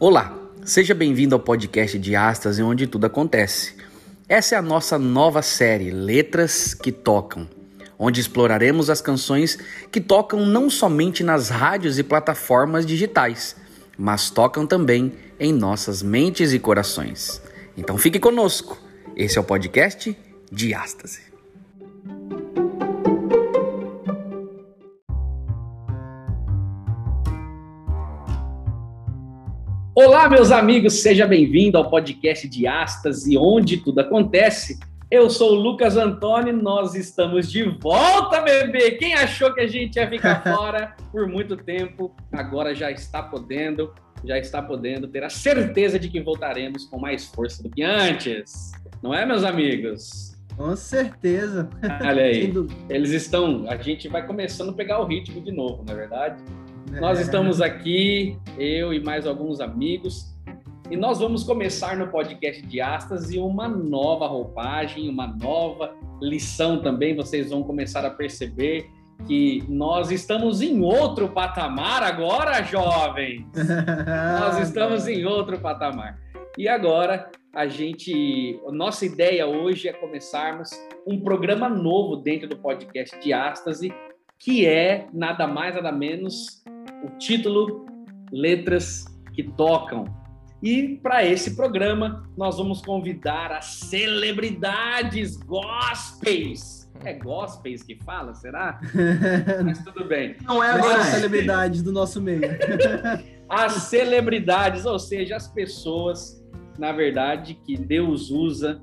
Olá, seja bem-vindo ao podcast de Astas, onde tudo acontece. Essa é a nossa nova série Letras que Tocam, onde exploraremos as canções que tocam não somente nas rádios e plataformas digitais, mas tocam também em nossas mentes e corações. Então fique conosco. Esse é o podcast Diástase. Olá, meus amigos, seja bem-vindo ao podcast Diástase, onde tudo acontece. Eu sou o Lucas Antônio, nós estamos de volta, bebê! Quem achou que a gente ia ficar fora por muito tempo, agora já está podendo, já está podendo ter a certeza de que voltaremos com mais força do que antes. Não é, meus amigos? Com certeza. Olha aí, eles estão. A gente vai começando a pegar o ritmo de novo, não é verdade? Nós estamos aqui, eu e mais alguns amigos, e nós vamos começar no podcast de Astas e uma nova roupagem, uma nova lição também. Vocês vão começar a perceber que nós estamos em outro patamar agora, jovens. nós estamos em outro patamar. E agora a gente, a nossa ideia hoje é começarmos um programa novo dentro do podcast de Ástase, que é nada mais nada menos o título Letras que Tocam. E para esse programa, nós vamos convidar as celebridades gospels. É gospels que fala, será? Mas tudo bem. Não é agora celebridades do nosso meio. as celebridades, ou seja, as pessoas, na verdade, que Deus usa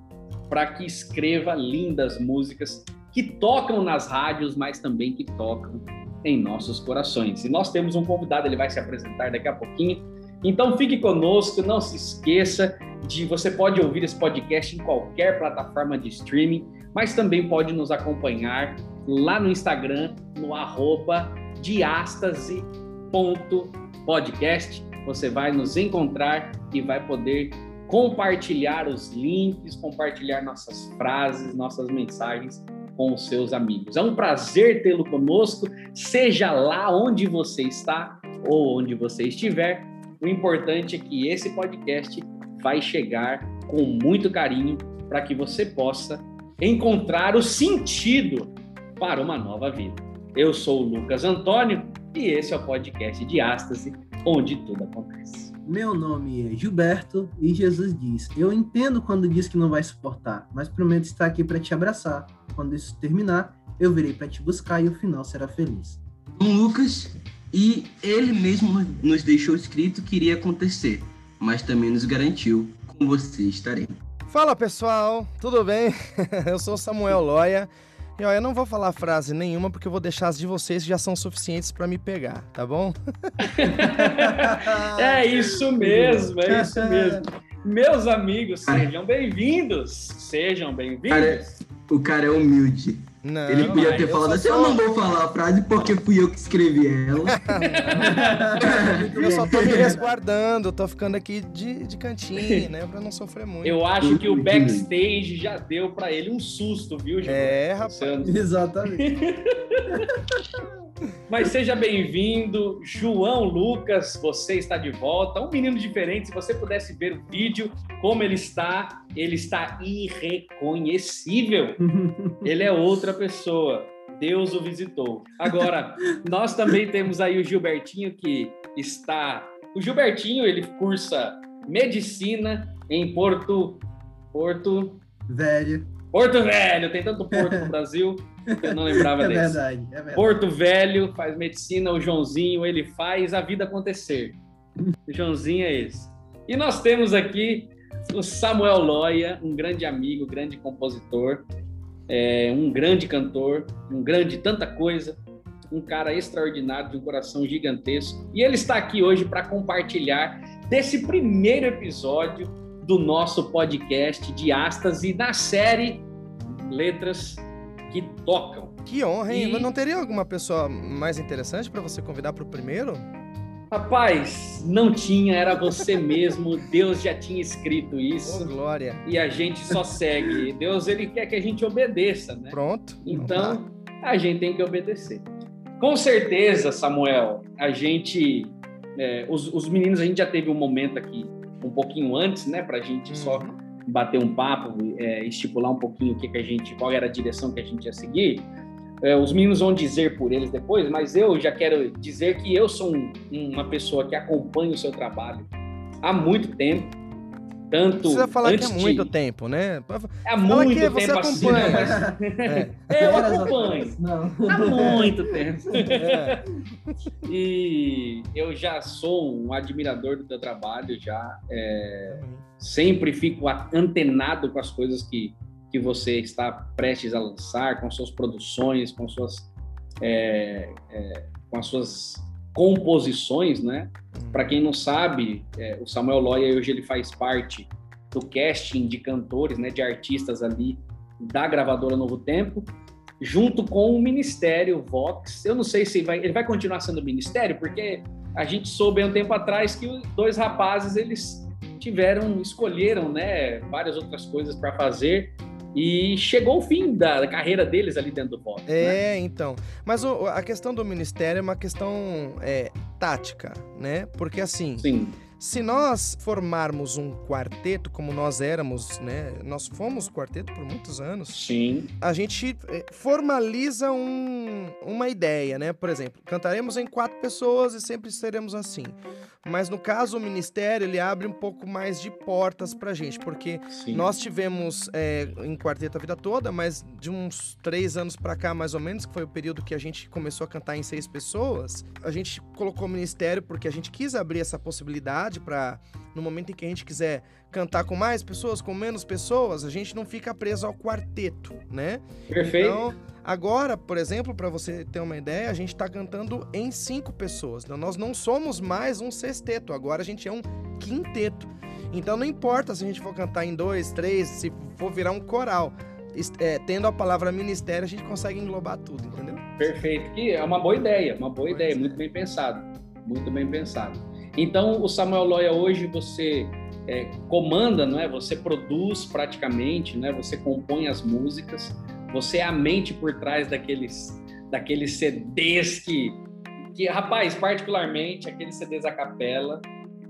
para que escreva lindas músicas que tocam nas rádios, mas também que tocam em nossos corações. E nós temos um convidado, ele vai se apresentar daqui a pouquinho. Então fique conosco, não se esqueça de você pode ouvir esse podcast em qualquer plataforma de streaming, mas também pode nos acompanhar lá no Instagram, no arroba diastase.podcast. Você vai nos encontrar e vai poder compartilhar os links, compartilhar nossas frases, nossas mensagens com os seus amigos. É um prazer tê-lo conosco, seja lá onde você está ou onde você estiver. O importante é que esse podcast vai chegar com muito carinho para que você possa encontrar o sentido para uma nova vida. Eu sou o Lucas Antônio e esse é o podcast de Ástase, onde tudo acontece. Meu nome é Gilberto e Jesus diz: Eu entendo quando diz que não vai suportar, mas prometo estar aqui para te abraçar quando isso terminar, eu virei para te buscar e o final será feliz. Um Lucas, e ele mesmo nos deixou escrito que iria acontecer, mas também nos garantiu com você estarei. Fala pessoal, tudo bem? eu sou Samuel Loya. E ó, eu não vou falar frase nenhuma porque eu vou deixar as de vocês que já são suficientes para me pegar, tá bom? é isso mesmo, é isso mesmo. Meus amigos, sejam bem-vindos. Sejem bem-vindos. O cara é humilde. Não, ele podia ter falado assim: eu não vou falar a frase porque fui eu que escrevi ela. eu só tô me resguardando, tô ficando aqui de, de cantinho, né? Pra não sofrer muito. Eu acho que o backstage já deu pra ele um susto, viu, Gil? É, rapaz. Exatamente. Mas seja bem-vindo, João Lucas, você está de volta. Um menino diferente, se você pudesse ver o vídeo, como ele está, ele está irreconhecível. Ele é outra pessoa. Deus o visitou. Agora, nós também temos aí o Gilbertinho que está. O Gilbertinho, ele cursa medicina em Porto. Porto. Velho. Porto Velho, tem tanto porto no Brasil eu não lembrava é desse. Verdade, é verdade. Porto Velho faz medicina, o Joãozinho, ele faz a vida acontecer. O Joãozinho é esse. E nós temos aqui o Samuel Loya, um grande amigo, grande compositor, é, um grande cantor, um grande tanta coisa, um cara extraordinário, de um coração gigantesco. E ele está aqui hoje para compartilhar desse primeiro episódio do nosso podcast de Astas e da série Letras que Tocam. Que honra, hein? E... Não teria alguma pessoa mais interessante para você convidar para o primeiro? Rapaz, não tinha, era você mesmo. Deus já tinha escrito isso. Oh, glória. E a gente só segue. Deus ele quer que a gente obedeça, né? Pronto. Então, a gente tem que obedecer. Com certeza, Samuel, a gente é, os, os, meninos, a gente já teve um momento aqui, um pouquinho antes, né, para a gente só uhum. Bater um papo, é, estipular um pouquinho o que, que a gente, qual era a direção que a gente ia seguir. É, os meninos vão dizer por eles depois, mas eu já quero dizer que eu sou um, uma pessoa que acompanha o seu trabalho há muito tempo tanto. Precisa falar que é muito de... tempo, né? É muito que tempo você acompanha. Assim, mas... é. Eu acompanho. Não. Há muito tempo. É. E eu já sou um admirador do teu trabalho, já. É... Sempre fico antenado com as coisas que, que você está prestes a lançar, com suas produções, com suas. É, é, com as suas composições, né? Hum. Para quem não sabe, é, o Samuel Loya hoje ele faz parte do casting de cantores, né, de artistas ali da gravadora Novo Tempo, junto com o Ministério Vox. Eu não sei se vai, ele vai continuar sendo Ministério, porque a gente soube há um tempo atrás que dois rapazes eles tiveram, escolheram, né, várias outras coisas para fazer e chegou o fim da carreira deles ali dentro do Vox. É, né? então. Mas o, a questão do Ministério é uma questão é, tática, né? Porque assim. Sim se nós formarmos um quarteto, como nós éramos, né? Nós fomos quarteto por muitos anos. Sim. A gente eh, formaliza um, uma ideia, né? Por exemplo, cantaremos em quatro pessoas e sempre seremos assim. Mas no caso, o ministério ele abre um pouco mais de portas pra gente, porque Sim. nós tivemos é, em quarteto a vida toda, mas de uns três anos pra cá, mais ou menos, que foi o período que a gente começou a cantar em seis pessoas, a gente colocou o ministério porque a gente quis abrir essa possibilidade para no momento em que a gente quiser cantar com mais pessoas, com menos pessoas, a gente não fica preso ao quarteto, né? Perfeito. Então, Agora, por exemplo, para você ter uma ideia, a gente está cantando em cinco pessoas. Então, nós não somos mais um sexteto, agora a gente é um quinteto. Então, não importa se a gente for cantar em dois, três, se for virar um coral. É, tendo a palavra ministério, a gente consegue englobar tudo, entendeu? Perfeito, que é uma boa ideia, uma boa ideia, é. muito bem pensado, muito bem pensado. Então, o Samuel Loya hoje você é, comanda, não é? Você produz praticamente, né? Você compõe as músicas. Você é a mente por trás daqueles, daqueles CDs que, que, rapaz, particularmente aqueles CDs a capela,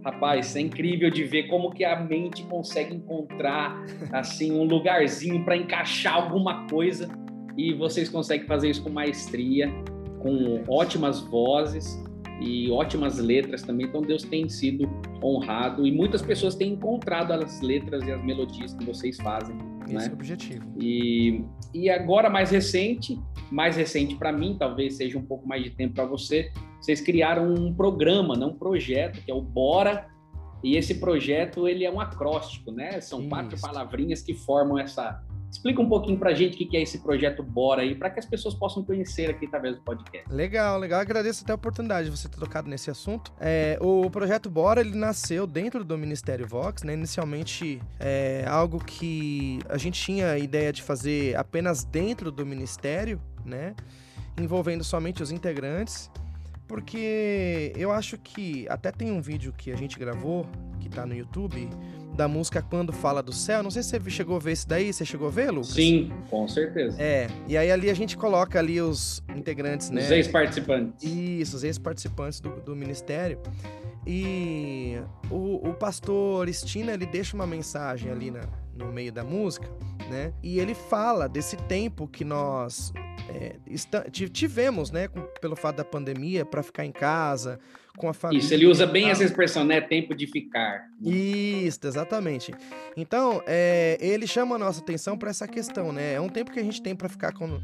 rapaz, é incrível de ver como que a mente consegue encontrar assim um lugarzinho para encaixar alguma coisa e vocês conseguem fazer isso com maestria, com ótimas vozes e ótimas letras também. Então Deus tem sido honrado e muitas pessoas têm encontrado as letras e as melodias que vocês fazem esse né? é o objetivo. E, e agora, mais recente, mais recente para mim, talvez seja um pouco mais de tempo para você, vocês criaram um programa, não um projeto, que é o Bora. E esse projeto, ele é um acróstico, né? São Isso. quatro palavrinhas que formam essa, Explica um pouquinho para a gente o que é esse projeto Bora aí, para que as pessoas possam conhecer aqui através do podcast. Legal, legal. Agradeço até a oportunidade de você ter tocado nesse assunto. É, o projeto Bora, ele nasceu dentro do Ministério Vox, né? Inicialmente, é algo que a gente tinha a ideia de fazer apenas dentro do Ministério, né? Envolvendo somente os integrantes. Porque eu acho que até tem um vídeo que a gente gravou, que está no YouTube, da música Quando Fala do Céu. Não sei se você chegou a ver isso daí. Você chegou a ver, Lucas? Sim, com certeza. É. E aí ali a gente coloca ali os integrantes, né? Os ex-participantes. Isso, os ex-participantes do, do ministério. E o, o pastor Estina, ele deixa uma mensagem ali na, no meio da música, né? E ele fala desse tempo que nós é, tivemos, né, com, pelo fato da pandemia, para ficar em casa, com a família. Isso, ele usa bem essa expressão, né? Tempo de ficar. Isso, exatamente. Então, é, ele chama a nossa atenção para essa questão, né? É um tempo que a gente tem para ficar com.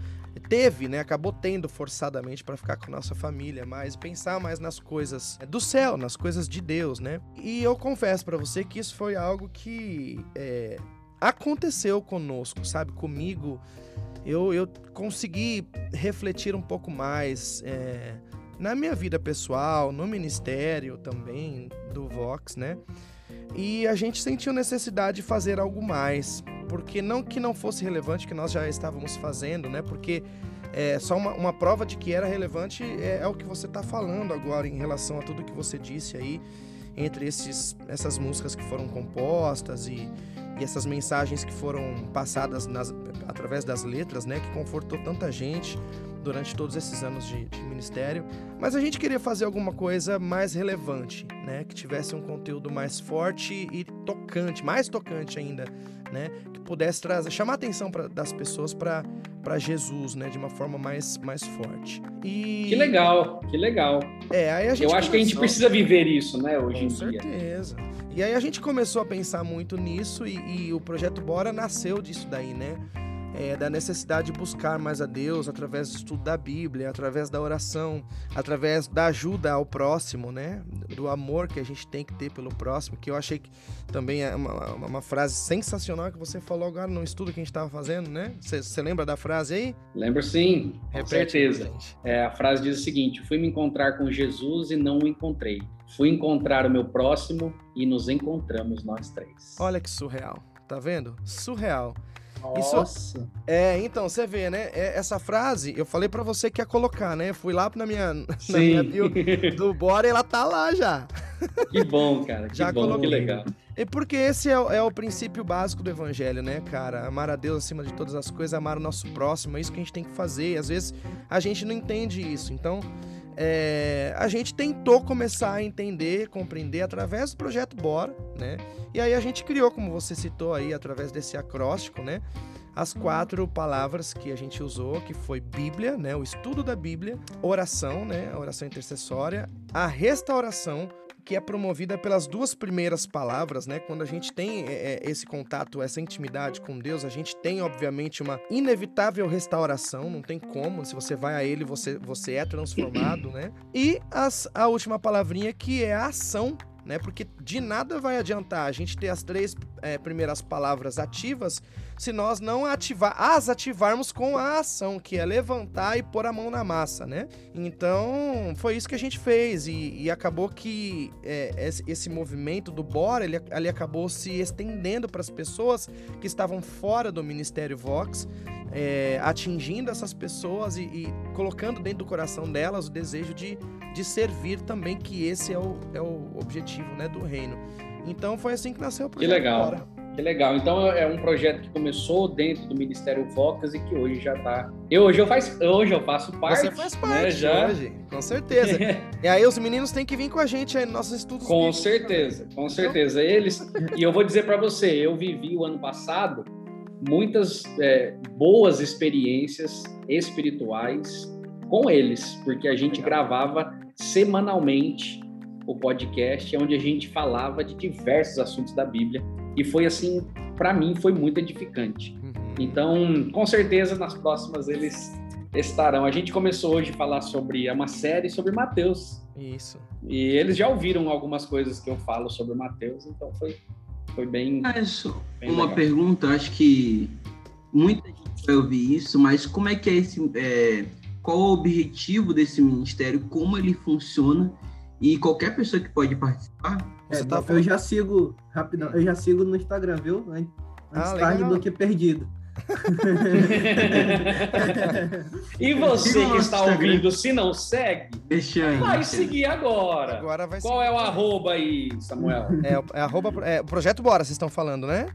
Teve, né? Acabou tendo forçadamente para ficar com a nossa família, mas pensar mais nas coisas do céu, nas coisas de Deus, né? E eu confesso para você que isso foi algo que é, aconteceu conosco, sabe? Comigo. Eu, eu consegui refletir um pouco mais. É, na minha vida pessoal, no ministério também do Vox, né? E a gente sentiu necessidade de fazer algo mais, porque não que não fosse relevante que nós já estávamos fazendo, né? Porque é só uma, uma prova de que era relevante é, é o que você está falando agora em relação a tudo que você disse aí entre esses, essas músicas que foram compostas e, e essas mensagens que foram passadas nas, através das letras, né? Que confortou tanta gente durante todos esses anos de, de, ministério, mas a gente queria fazer alguma coisa mais relevante, né? Que tivesse um conteúdo mais forte e tocante, mais tocante ainda, né? Que pudesse trazer, chamar a atenção pra, das pessoas para Jesus, né? De uma forma mais, mais forte. E... Que legal, que legal. É, aí a gente Eu acho começou... que a gente precisa viver isso, né? Hoje Com em certeza. dia. Com certeza. E aí a gente começou a pensar muito nisso e, e o projeto Bora nasceu disso daí, né? É, da necessidade de buscar mais a Deus através do estudo da Bíblia, através da oração, através da ajuda ao próximo, né? Do amor que a gente tem que ter pelo próximo, que eu achei que também é uma, uma frase sensacional que você falou agora no estudo que a gente estava fazendo, né? Você lembra da frase aí? Lembro sim, com Repete, certeza. É, a frase diz o seguinte: fui me encontrar com Jesus e não o encontrei. Fui encontrar o meu próximo e nos encontramos nós três. Olha que surreal, tá vendo? Surreal. Nossa. Isso, é, então, você vê, né? É, essa frase, eu falei para você que ia colocar, né? Fui lá na minha, na minha bio do Bora e ela tá lá já. Que bom, cara. Que já bom, coloquei. que legal. E porque esse é, é, o princípio básico do evangelho, né, cara? Amar a Deus acima de todas as coisas, amar o nosso próximo, é isso que a gente tem que fazer. E às vezes a gente não entende isso. Então, é, a gente tentou começar a entender, compreender através do projeto Bora, né? E aí a gente criou, como você citou aí, através desse acróstico, né? As quatro palavras que a gente usou, que foi Bíblia, né? O estudo da Bíblia, oração, né? A oração intercessória, a restauração, que é promovida pelas duas primeiras palavras, né? Quando a gente tem é, é, esse contato, essa intimidade com Deus, a gente tem, obviamente, uma inevitável restauração, não tem como. Se você vai a Ele, você, você é transformado, né? E as, a última palavrinha que é a ação né? Porque de nada vai adiantar a gente ter as três é, primeiras palavras ativas se nós não ativar, as ativarmos com a ação, que é levantar e pôr a mão na massa, né? Então foi isso que a gente fez e, e acabou que é, esse, movimento do Bora ele, ele acabou se estendendo para as pessoas que estavam fora do Ministério Vox é, atingindo essas pessoas e, e, colocando dentro do coração delas o desejo de, de servir também, que esse é o, é o objetivo né, do reino. Então foi assim que nasceu o projeto. Que legal. Agora. Que legal. Então é um projeto que começou dentro do Ministério Focas e que hoje já está. Eu hoje eu faço, hoje eu faço parte. Você faz né, parte né, já. hoje, com certeza. e aí os meninos têm que vir com a gente aí nos nossos estudos. Com certeza, com certeza. Eles. e eu vou dizer para você, eu vivi o ano passado muitas é, boas experiências espirituais com eles, porque a gente gravava semanalmente o podcast, onde a gente falava de diversos assuntos da Bíblia, e foi assim, para mim, foi muito edificante. Uhum. Então, com certeza, nas próximas eles estarão. A gente começou hoje a falar sobre é uma série sobre Mateus. Isso. E eles já ouviram algumas coisas que eu falo sobre Mateus, então foi foi bem. Ah, bem uma legal. pergunta, acho que muita gente vai ouvir isso, mas como é que é esse. É, qual o objetivo desse ministério, como ele funciona e qualquer pessoa que pode participar? É, tá eu já sigo, rapidão, eu já sigo no Instagram, viu? Antes ah, tarde do que perdido. e você que está ouvindo, se não segue, Deixa vai deixa. seguir agora. agora vai Qual seguir. é o arroba aí, Samuel? É, é arroba, é, Projeto Bora, vocês estão falando, né?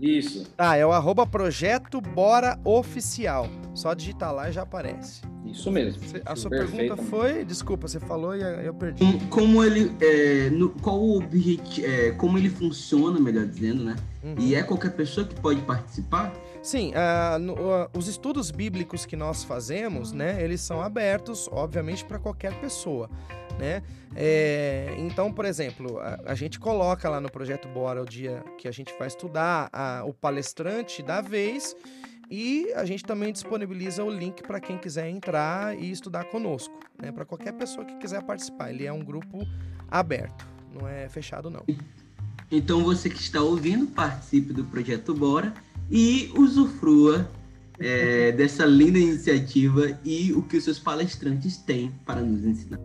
Isso. Ah, é o arroba Projeto Bora Oficial. Só digitar lá e já aparece. Isso mesmo. a sua pergunta foi, desculpa, você falou e eu perdi. Como, como ele, é, no, qual o objetivo, é, como ele funciona, melhor dizendo, né? Uhum. E é qualquer pessoa que pode participar? Sim, uh, no, uh, os estudos bíblicos que nós fazemos, né, eles são abertos, obviamente, para qualquer pessoa, né? É, então, por exemplo, a, a, gente coloca lá no projeto Bora o dia que a gente vai estudar a, o palestrante da vez e a gente também disponibiliza o link para quem quiser entrar e estudar conosco, né? Para qualquer pessoa que quiser participar. Ele é um grupo aberto, não é fechado não. Então você que está ouvindo, participe do projeto Bora e usufrua é, dessa linda iniciativa e o que os seus palestrantes têm para nos ensinar.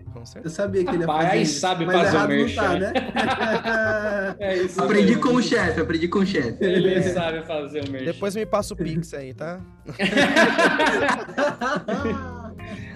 Eu sabia que ele ia fazer isso, sabe mas fazer o merchan. Tá, né? é isso aprendi mesmo. com o chefe, aprendi com o chefe. Ele é. sabe fazer o merchan. Depois me passa o Pix aí, tá?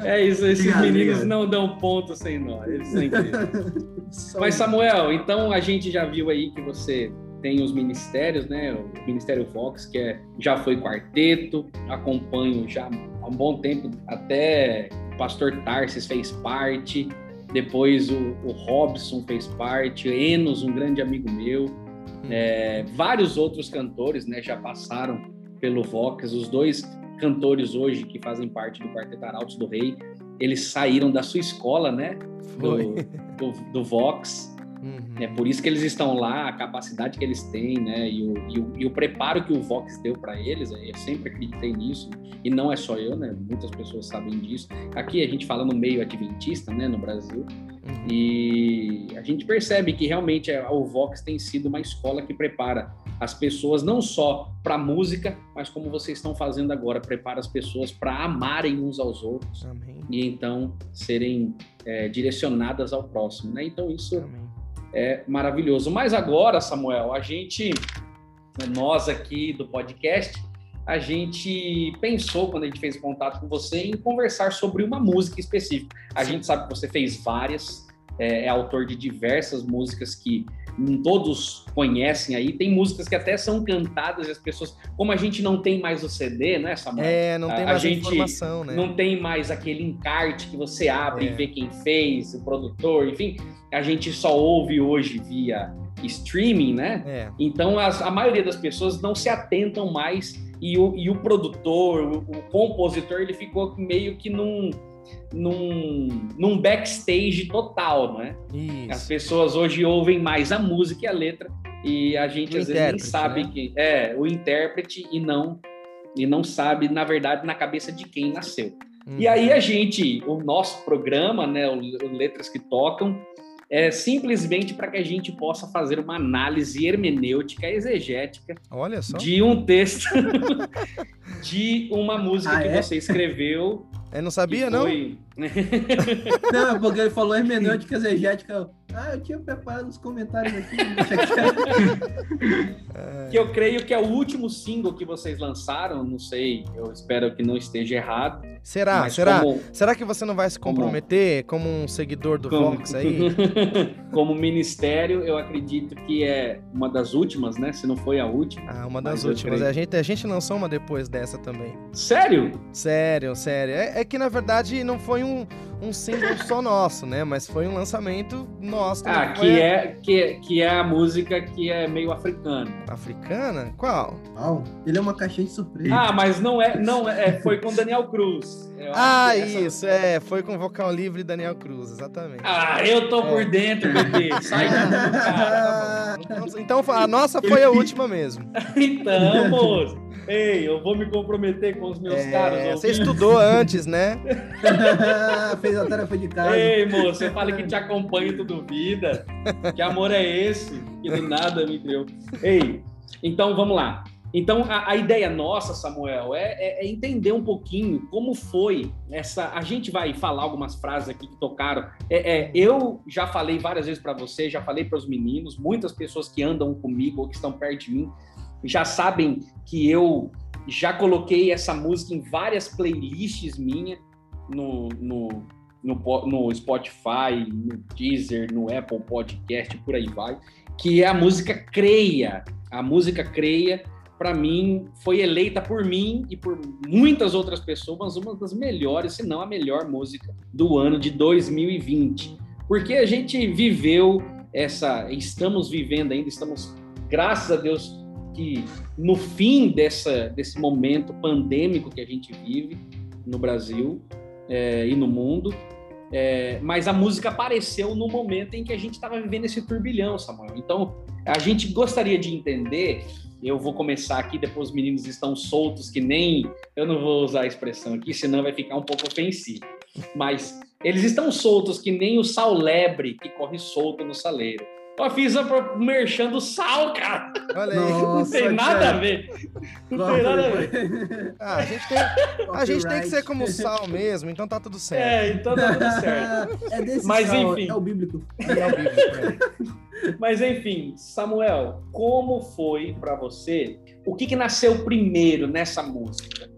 É isso, esses obrigado, meninos obrigado. não dão ponto sem nós. Eles são incríveis. Mas, Samuel, então a gente já viu aí que você tem os ministérios, né? O Ministério Fox, que é, já foi quarteto, acompanho já há um bom tempo, até o pastor Tarsis fez parte, depois o, o Robson fez parte, Enos, um grande amigo meu, hum. é, vários outros cantores né, já passaram pelo Vox, os dois cantores hoje que fazem parte do Quarteto Arautos do Rei, eles saíram da sua escola, né? Do, do, do, Vox. Uhum. É por isso que eles estão lá, a capacidade que eles têm, né? E o, e o, e o preparo que o Vox deu para eles, eu sempre acreditei nisso. E não é só eu, né? Muitas pessoas sabem disso. Aqui a gente fala no meio adventista, né? No Brasil. Uhum. E a gente percebe que realmente o Vox tem sido uma escola que prepara as pessoas não só para música, mas como vocês estão fazendo agora, prepara as pessoas para amarem uns aos outros Amém. e então serem é, direcionadas ao próximo, né? Então isso Amém. É maravilhoso. Mas agora, Samuel, a gente, nós aqui do podcast, a gente pensou quando a gente fez contato com você em conversar sobre uma música específica. A Sim. gente sabe que você fez várias, é, é autor de diversas músicas que todos conhecem aí. Tem músicas que até são cantadas e as pessoas, como a gente não tem mais o CD, né, Samuel? É, não tem a, mais a gente informação, né? Não tem mais aquele encarte que você abre é. e vê quem fez, o produtor, enfim. A gente só ouve hoje via streaming, né? É. Então as, a maioria das pessoas não se atentam mais e o, e o produtor, o, o compositor, ele ficou meio que num num, num backstage total, não é? Isso. As pessoas hoje ouvem mais a música e a letra e a gente o às vezes nem sabe né? que é o intérprete e não e não sabe na verdade na cabeça de quem nasceu. Hum. E aí a gente, o nosso programa, né, o, o Letras que Tocam, é simplesmente para que a gente possa fazer uma análise hermenêutica, exegética de um texto, de uma música ah, que é? você escreveu eu não sabia, não? não, porque ele falou hermenêutica exegética. Ah, eu tinha preparado os comentários aqui. que eu creio que é o último single que vocês lançaram, não sei, eu espero que não esteja errado. Será? Será? Como... Será que você não vai se comprometer como, como um seguidor do como... Vox aí? como ministério, eu acredito que é uma das últimas, né? Se não foi a última. Ah, uma das últimas. A gente, a gente lançou uma depois dessa também. Sério? Sério, sério. É, é que na verdade não foi um um single só nosso, né? Mas foi um lançamento nosso. Ah, que é, que, que é a música que é meio africana. Africana? Qual? Oh, ele é uma caixinha de surpresa. Ah, mas não é, não é, foi com Daniel Cruz. ah, isso, é, foi com vocal livre Daniel Cruz, exatamente. Ah, eu tô é. por dentro, bebê. Sai daí, cara. Então, então a nossa foi a última mesmo. então, moço. Ei, eu vou me comprometer com os meus é, caros. Você estudou antes, né? Fez a tarefa de casa. Ei, moço, eu falei que te acompanho tudo vida. Que amor é esse? Que do nada me deu. Ei, então vamos lá. Então, a, a, ideia nossa, Samuel, é, é, é, entender um pouquinho como foi essa. A gente vai falar algumas frases aqui que tocaram. É, é eu já falei várias vezes para você, já falei para os meninos, muitas pessoas que andam comigo ou que estão perto de mim já sabem que eu já coloquei essa música em várias playlists minha no, no, no, no Spotify, no Deezer, no Apple Podcast, por aí vai, que é a música Creia. A música Creia, para mim, foi eleita por mim e por muitas outras pessoas uma das melhores, se não a melhor música do ano de 2020. Porque a gente viveu essa, estamos vivendo ainda, estamos, graças a Deus, que no fim dessa, desse momento pandêmico que a gente vive no Brasil é, e no mundo, é, mas a música apareceu no momento em que a gente estava vivendo esse turbilhão, Samuel. Então, a gente gostaria de entender. Eu vou começar aqui, depois os meninos estão soltos, que nem. Eu não vou usar a expressão aqui, senão vai ficar um pouco ofensivo. Mas eles estão soltos que nem o sal lebre que corre solto no saleiro. Eu fiz a merchan do sal, cara. Olha aí. Nossa, não tem nada cara. a ver. Não tem nada a ver. Ah, a gente, tem, a gente tem que ser como sal mesmo, então tá tudo certo. É, então tá tudo certo. É desse Mas sal, enfim. É o bíblico. É o bíblico, é. Mas enfim, Samuel, como foi para você? O que, que nasceu primeiro nessa música?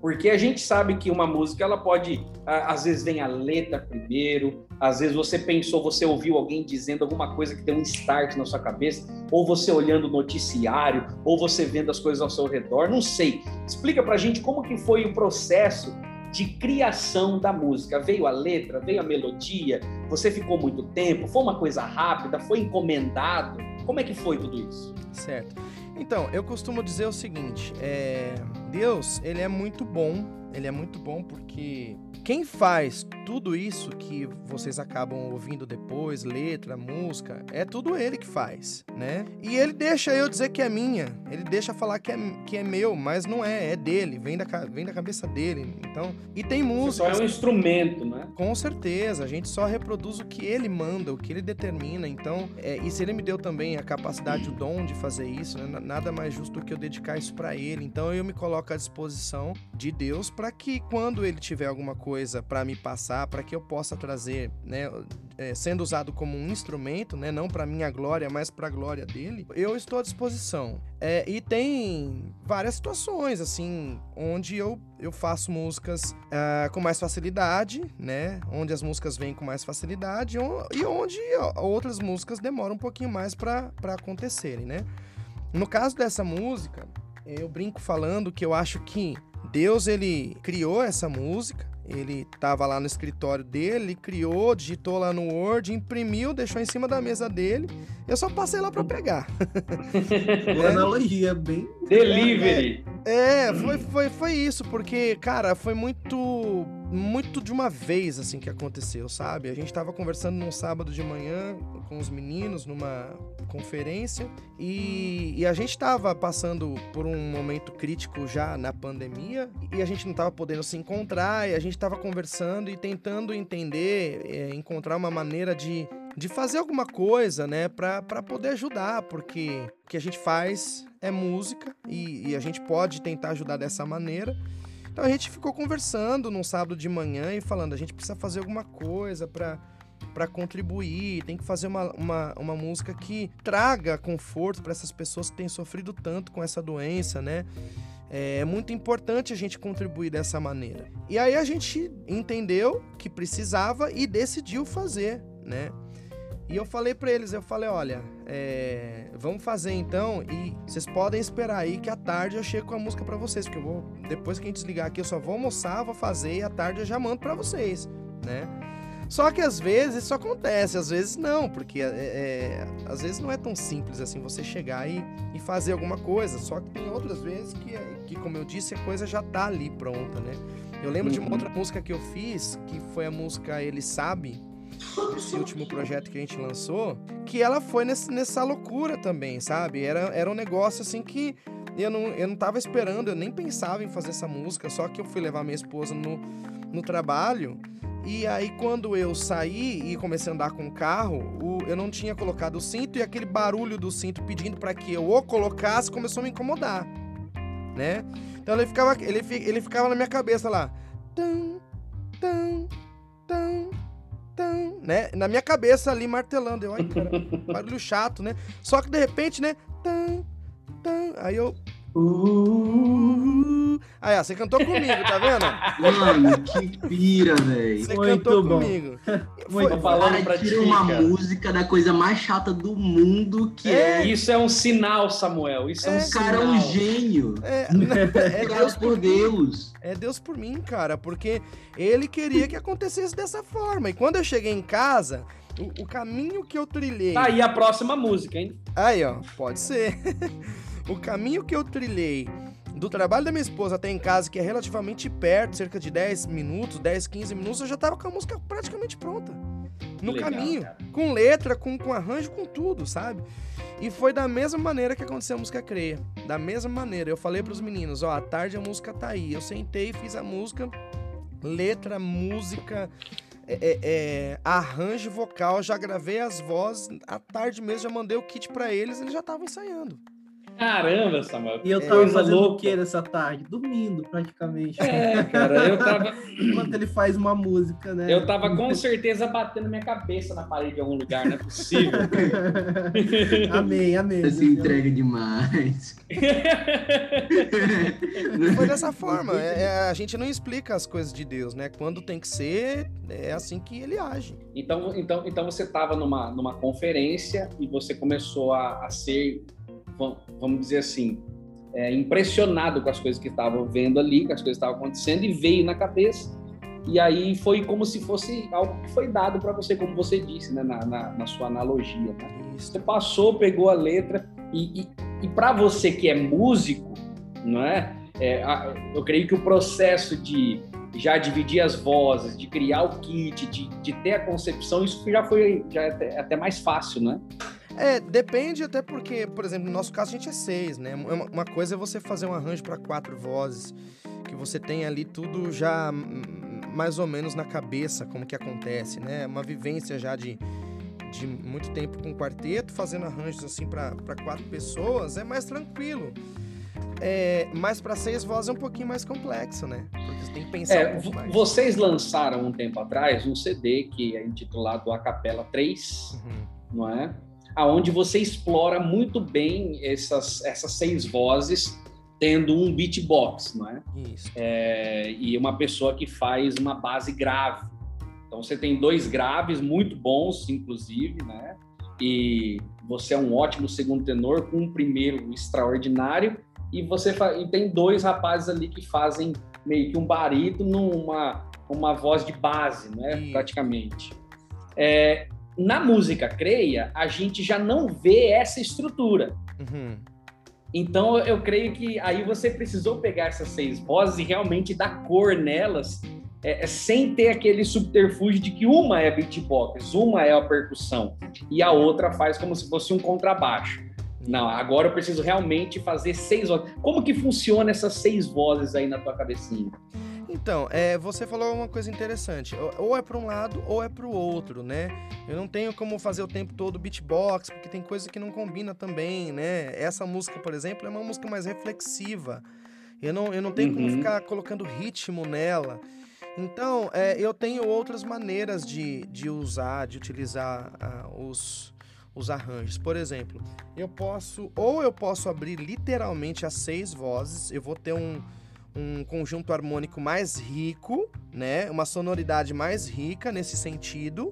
Porque a gente sabe que uma música, ela pode, às vezes vem a letra primeiro, às vezes você pensou, você ouviu alguém dizendo alguma coisa que deu um start na sua cabeça, ou você olhando o noticiário, ou você vendo as coisas ao seu redor, não sei. Explica pra gente como que foi o processo de criação da música? Veio a letra, veio a melodia? Você ficou muito tempo? Foi uma coisa rápida? Foi encomendado? Como é que foi tudo isso? Certo. Então, eu costumo dizer o seguinte: é... Deus, ele é muito bom. Ele é muito bom porque quem faz tudo isso que vocês acabam ouvindo depois, letra, música, é tudo ele que faz, né? E ele deixa eu dizer que é minha, ele deixa falar que é, que é meu, mas não é, é dele, vem da, vem da cabeça dele. Então, e tem música. Só é um instrumento, né? Com certeza, a gente só reproduz o que ele manda, o que ele determina. Então, é, e se ele me deu também a capacidade, o dom de fazer isso, né? nada mais justo do que eu dedicar isso para ele. Então, eu me coloco à disposição de Deus para que quando ele tiver alguma coisa coisa para me passar, para que eu possa trazer, né, é, sendo usado como um instrumento, né, não para minha glória, mas para a glória dele, eu estou à disposição. É, e tem várias situações, assim, onde eu, eu faço músicas uh, com mais facilidade, né, onde as músicas vêm com mais facilidade e onde outras músicas demoram um pouquinho mais para acontecerem, né. No caso dessa música, eu brinco falando que eu acho que Deus ele criou essa música ele estava lá no escritório dele, criou, digitou lá no Word, imprimiu, deixou em cima da mesa dele. Eu só passei lá para pegar. Boa analogia, bem. Delivery. É, é, foi, foi, foi isso, porque, cara, foi muito muito de uma vez assim que aconteceu, sabe? A gente tava conversando num sábado de manhã com os meninos numa conferência e, e, a gente tava passando por um momento crítico já na pandemia e a gente não tava podendo se encontrar e a gente tava conversando e tentando entender, é, encontrar uma maneira de de fazer alguma coisa, né, para poder ajudar, porque o que a gente faz é música e, e a gente pode tentar ajudar dessa maneira. Então a gente ficou conversando num sábado de manhã e falando: a gente precisa fazer alguma coisa para para contribuir, tem que fazer uma, uma, uma música que traga conforto para essas pessoas que têm sofrido tanto com essa doença, né? É muito importante a gente contribuir dessa maneira. E aí a gente entendeu que precisava e decidiu fazer, né? E eu falei para eles, eu falei, olha, é, vamos fazer então e vocês podem esperar aí que à tarde eu chego com a música para vocês, porque eu vou depois que a gente desligar aqui eu só vou almoçar, vou fazer e à tarde eu já mando para vocês, né? Só que às vezes isso acontece, às vezes não, porque é, é, às vezes não é tão simples assim você chegar e, e fazer alguma coisa. Só que tem outras vezes que, que, como eu disse, a coisa já tá ali pronta, né? Eu lembro uhum. de uma uhum. outra música que eu fiz, que foi a música Ele Sabe, esse último projeto que a gente lançou, que ela foi nesse, nessa loucura também, sabe? Era, era um negócio assim que eu não, eu não tava esperando, eu nem pensava em fazer essa música, só que eu fui levar minha esposa no, no trabalho. E aí, quando eu saí e comecei a andar com o carro, o, eu não tinha colocado o cinto e aquele barulho do cinto pedindo para que eu o colocasse começou a me incomodar, né? Então ele ficava, ele, ele ficava na minha cabeça lá. Tum, tum, tum, né? Na minha cabeça ali martelando. Eu, ai, cara, barulho chato, né? Só que de repente, né? Aí eu. Uh, aí, ó, você cantou comigo, tá vendo? Mano, que pira, velho. Você Muito cantou bom. comigo. Muito Foi, falando pra tira uma música da coisa mais chata do mundo que é. é... Isso é um sinal, Samuel. Isso é, é um cara, sinal. é um gênio. É, é Deus por Deus. É Deus por mim, cara, porque ele queria que acontecesse dessa forma. E quando eu cheguei em casa, o, o caminho que eu trilhei. Tá aí a próxima música, hein? Aí, ó, pode ser. o caminho que eu trilhei do trabalho da minha esposa até em casa, que é relativamente perto, cerca de 10 minutos, 10, 15 minutos, eu já tava com a música praticamente pronta. No Legal, caminho. Cara. Com letra, com, com arranjo, com tudo, sabe? E foi da mesma maneira que aconteceu a música Creia. Da mesma maneira. Eu falei pros meninos, ó, à tarde a música tá aí. Eu sentei, fiz a música, letra, música, é, é, é, arranjo vocal, já gravei as vozes. À tarde mesmo já mandei o kit para eles, eles já estavam ensaiando. Caramba, Samuel. E eu tava fazendo louca. o que nessa tarde? Dormindo, praticamente. É, cara, eu tava. Enquanto ele faz uma música, né? Eu tava com certeza batendo minha cabeça na parede em algum lugar, não é possível. amém, amém. Você entrega demais. Foi dessa forma. É, é, a gente não explica as coisas de Deus, né? Quando tem que ser, é assim que ele age. Então, então, então você tava numa, numa conferência e você começou a, a ser vamos dizer assim, é, impressionado com as coisas que estavam vendo ali, com as coisas que estavam acontecendo, e veio na cabeça. E aí foi como se fosse algo que foi dado para você, como você disse, né, na, na, na sua analogia. Né? Você passou, pegou a letra, e, e, e para você que é músico, não é? é a, eu creio que o processo de já dividir as vozes, de criar o kit, de, de ter a concepção, isso já foi já é até, até mais fácil, né? É, depende até porque, por exemplo, no nosso caso a gente é seis, né? Uma coisa é você fazer um arranjo para quatro vozes, que você tem ali tudo já mais ou menos na cabeça como que acontece, né? Uma vivência já de, de muito tempo com quarteto, fazendo arranjos assim para quatro pessoas, é mais tranquilo. É, mas para seis vozes é um pouquinho mais complexo, né? Porque você tem que pensar é, um mais. Vocês lançaram um tempo atrás um CD que é intitulado A Capela 3, uhum. não é? Aonde você explora muito bem essas, essas seis vozes tendo um beatbox, não é? Isso. É, e uma pessoa que faz uma base grave. Então você tem dois graves muito bons, inclusive, né? E você é um ótimo segundo tenor com um primeiro extraordinário e você e tem dois rapazes ali que fazem meio que um barito numa uma voz de base, né? Praticamente. É, na música creia, a gente já não vê essa estrutura. Uhum. Então eu creio que aí você precisou pegar essas seis vozes e realmente dar cor nelas, é, é, sem ter aquele subterfúgio de que uma é beatbox, uma é a percussão e a outra faz como se fosse um contrabaixo. Não, agora eu preciso realmente fazer seis vozes. Como que funciona essas seis vozes aí na tua cabecinha? Então, é, você falou uma coisa interessante. Ou é para um lado ou é para o outro, né? Eu não tenho como fazer o tempo todo beatbox, porque tem coisa que não combina também, né? Essa música, por exemplo, é uma música mais reflexiva. Eu não, eu não tenho uhum. como ficar colocando ritmo nela. Então, é, eu tenho outras maneiras de, de usar, de utilizar uh, os, os arranjos. Por exemplo, eu posso, ou eu posso abrir literalmente as seis vozes, eu vou ter um um conjunto harmônico mais rico, né? Uma sonoridade mais rica nesse sentido.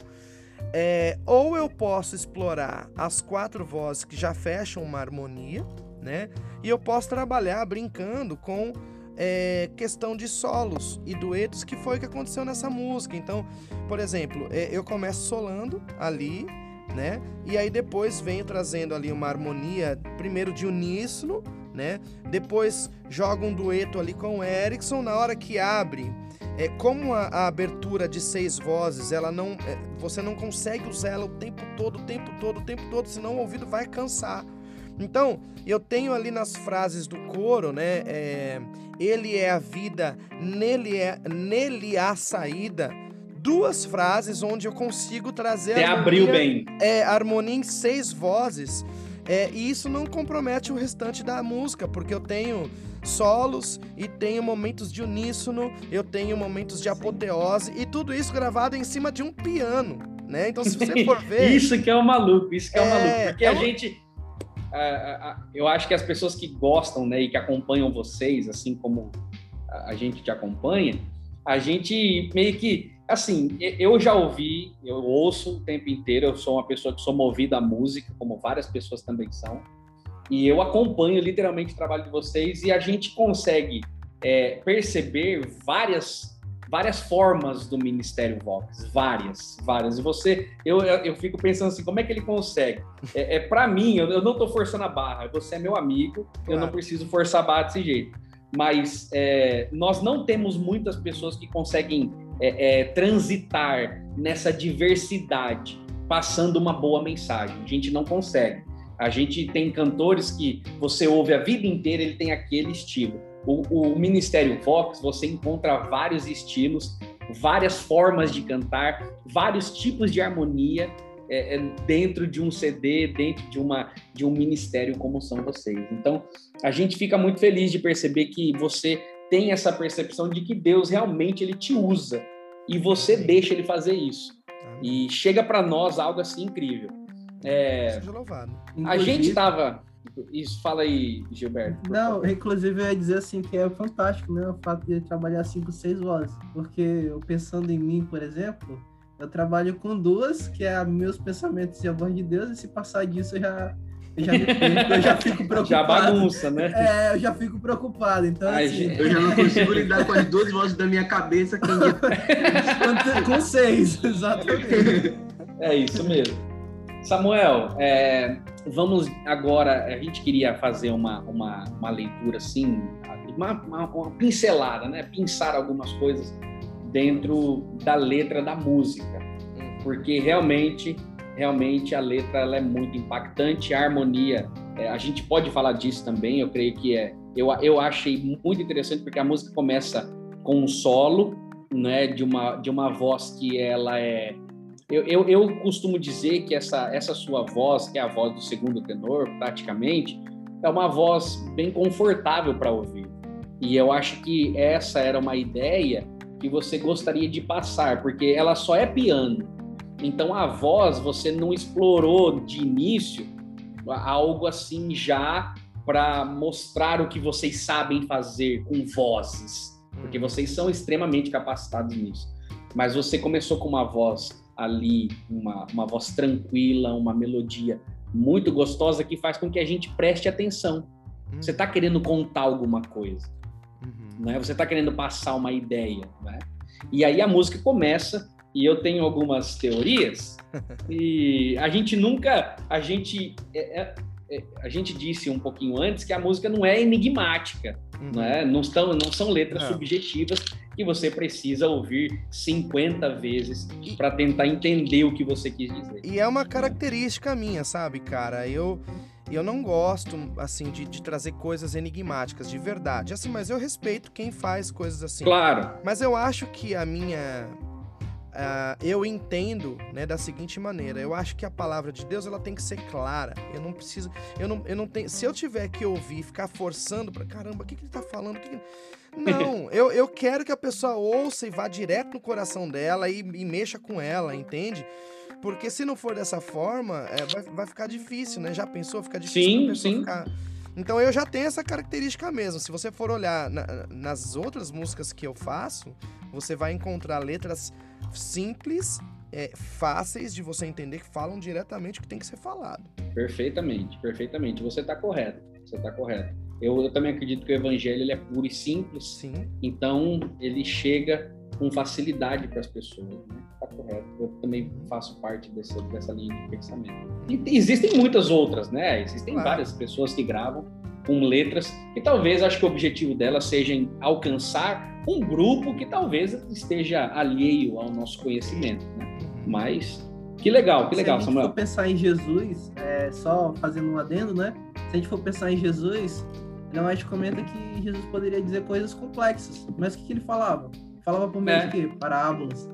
É, ou eu posso explorar as quatro vozes que já fecham uma harmonia, né? E eu posso trabalhar brincando com é, questão de solos e duetos, que foi o que aconteceu nessa música. Então, por exemplo, é, eu começo solando ali, né? E aí depois venho trazendo ali uma harmonia, primeiro de uníssono, né? Depois joga um dueto ali com o Erickson na hora que abre. É, como a, a abertura de seis vozes, ela não, é, você não consegue usar ela o tempo todo, o tempo todo, o tempo todo, senão o ouvido vai cansar. Então, eu tenho ali nas frases do coro, né? É, ele é a vida, nele é, nele há saída. Duas frases onde eu consigo trazer. Você abriu bem. É, harmonia em seis vozes é, e isso não compromete o restante da música, porque eu tenho solos e tenho momentos de uníssono, eu tenho momentos de apoteose e tudo isso gravado em cima de um piano, né? Então, se você for ver. isso que é o maluco, isso que é, é o maluco, porque é a gente. eu acho que as pessoas que gostam né, e que acompanham vocês, assim como a gente te acompanha, a gente meio que assim, eu já ouvi, eu ouço o tempo inteiro, eu sou uma pessoa que sou movida à música, como várias pessoas também são, e eu acompanho literalmente o trabalho de vocês e a gente consegue é, perceber várias várias formas do Ministério Vox, várias, várias. E você, eu, eu fico pensando assim, como é que ele consegue? É, é para mim, eu, eu não estou forçando a barra, você é meu amigo, claro. eu não preciso forçar a barra desse jeito. Mas é, nós não temos muitas pessoas que conseguem é, é, transitar nessa diversidade, passando uma boa mensagem. A gente não consegue. A gente tem cantores que você ouve a vida inteira, ele tem aquele estilo. O, o Ministério Vox, você encontra vários estilos, várias formas de cantar, vários tipos de harmonia é, é, dentro de um CD, dentro de, uma, de um ministério como são vocês. Então, a gente fica muito feliz de perceber que você tem essa percepção de que Deus realmente ele te usa e você Sim. deixa ele fazer isso. Amém. E chega para nós algo assim incrível. É, Seja louvado. A gente estava isso, fala aí, Gilberto. Não, favor. inclusive eu ia dizer assim que é fantástico, né? O fato de trabalhar cinco, seis vozes. Porque eu pensando em mim, por exemplo, eu trabalho com duas, que é meus pensamentos e a voz de Deus, e se passar disso eu já Eu já, fico, eu já fico preocupado. Já bagunça, né? É, eu já fico preocupado. Então, Ai, assim, Eu já não consigo lidar com as duas vozes da minha cabeça. com seis, exatamente. É isso mesmo. Samuel, é, vamos agora. A gente queria fazer uma, uma, uma leitura assim, uma, uma, uma pincelada, né? Pensar algumas coisas dentro da letra da música, porque realmente realmente a letra ela é muito impactante, a harmonia, é, a gente pode falar disso também, eu creio que é. Eu, eu achei muito interessante porque a música começa com um solo, né, de uma, de uma voz que ela é. Eu, eu, eu costumo dizer que essa, essa sua voz, que é a voz do segundo tenor, praticamente, é uma voz bem confortável para ouvir. E eu acho que essa era uma ideia que você gostaria de passar, porque ela só é piano então a voz você não explorou de início algo assim já para mostrar o que vocês sabem fazer com vozes, porque vocês são extremamente capacitados nisso. Mas você começou com uma voz ali, uma, uma voz tranquila, uma melodia muito gostosa que faz com que a gente preste atenção. Uhum. Você está querendo contar alguma coisa, uhum. né? Você está querendo passar uma ideia, né? E aí a música começa e eu tenho algumas teorias e a gente nunca a gente é, é, é, a gente disse um pouquinho antes que a música não é enigmática, uhum. não, é? não, estão, não são letras não. subjetivas que você precisa ouvir 50 vezes para tentar entender o que você quis dizer. E é uma característica minha, sabe, cara? Eu eu não gosto, assim, de, de, trazer coisas enigmáticas, de verdade. Assim, mas eu respeito quem faz coisas assim. Claro. Mas eu acho que a minha Uh, eu entendo né, da seguinte maneira. Eu acho que a palavra de Deus ela tem que ser clara. Eu não preciso. Eu não, eu não tenho. Se eu tiver que ouvir, ficar forçando para caramba, o que, que ele tá falando? Que que... Não, eu, eu quero que a pessoa ouça e vá direto no coração dela e, e mexa com ela, entende? Porque se não for dessa forma, é, vai, vai ficar difícil, né? Já pensou? Fica difícil sim, sim. ficar. Então eu já tenho essa característica mesmo. Se você for olhar na, nas outras músicas que eu faço, você vai encontrar letras simples, é, fáceis de você entender, que falam diretamente o que tem que ser falado. Perfeitamente, perfeitamente. Você está correto. Você está correto. Eu, eu, também acredito que o evangelho ele é puro e simples. Sim. Então ele chega com facilidade para as pessoas. Né? Tá correto. Eu também faço parte dessa, dessa linha de pensamento. E existem muitas outras, né? Existem claro. várias pessoas que gravam com letras que talvez acho que o objetivo delas seja alcançar um grupo que talvez esteja alheio ao nosso conhecimento, né? Mas que legal, que legal, Samuel. Se a gente for pensar em Jesus, é, só fazendo um adendo, né? Se a gente for pensar em Jesus, Leonardo comenta que Jesus poderia dizer coisas complexas, mas o que, que ele falava? Falava por meio é. de quê? Parábolas.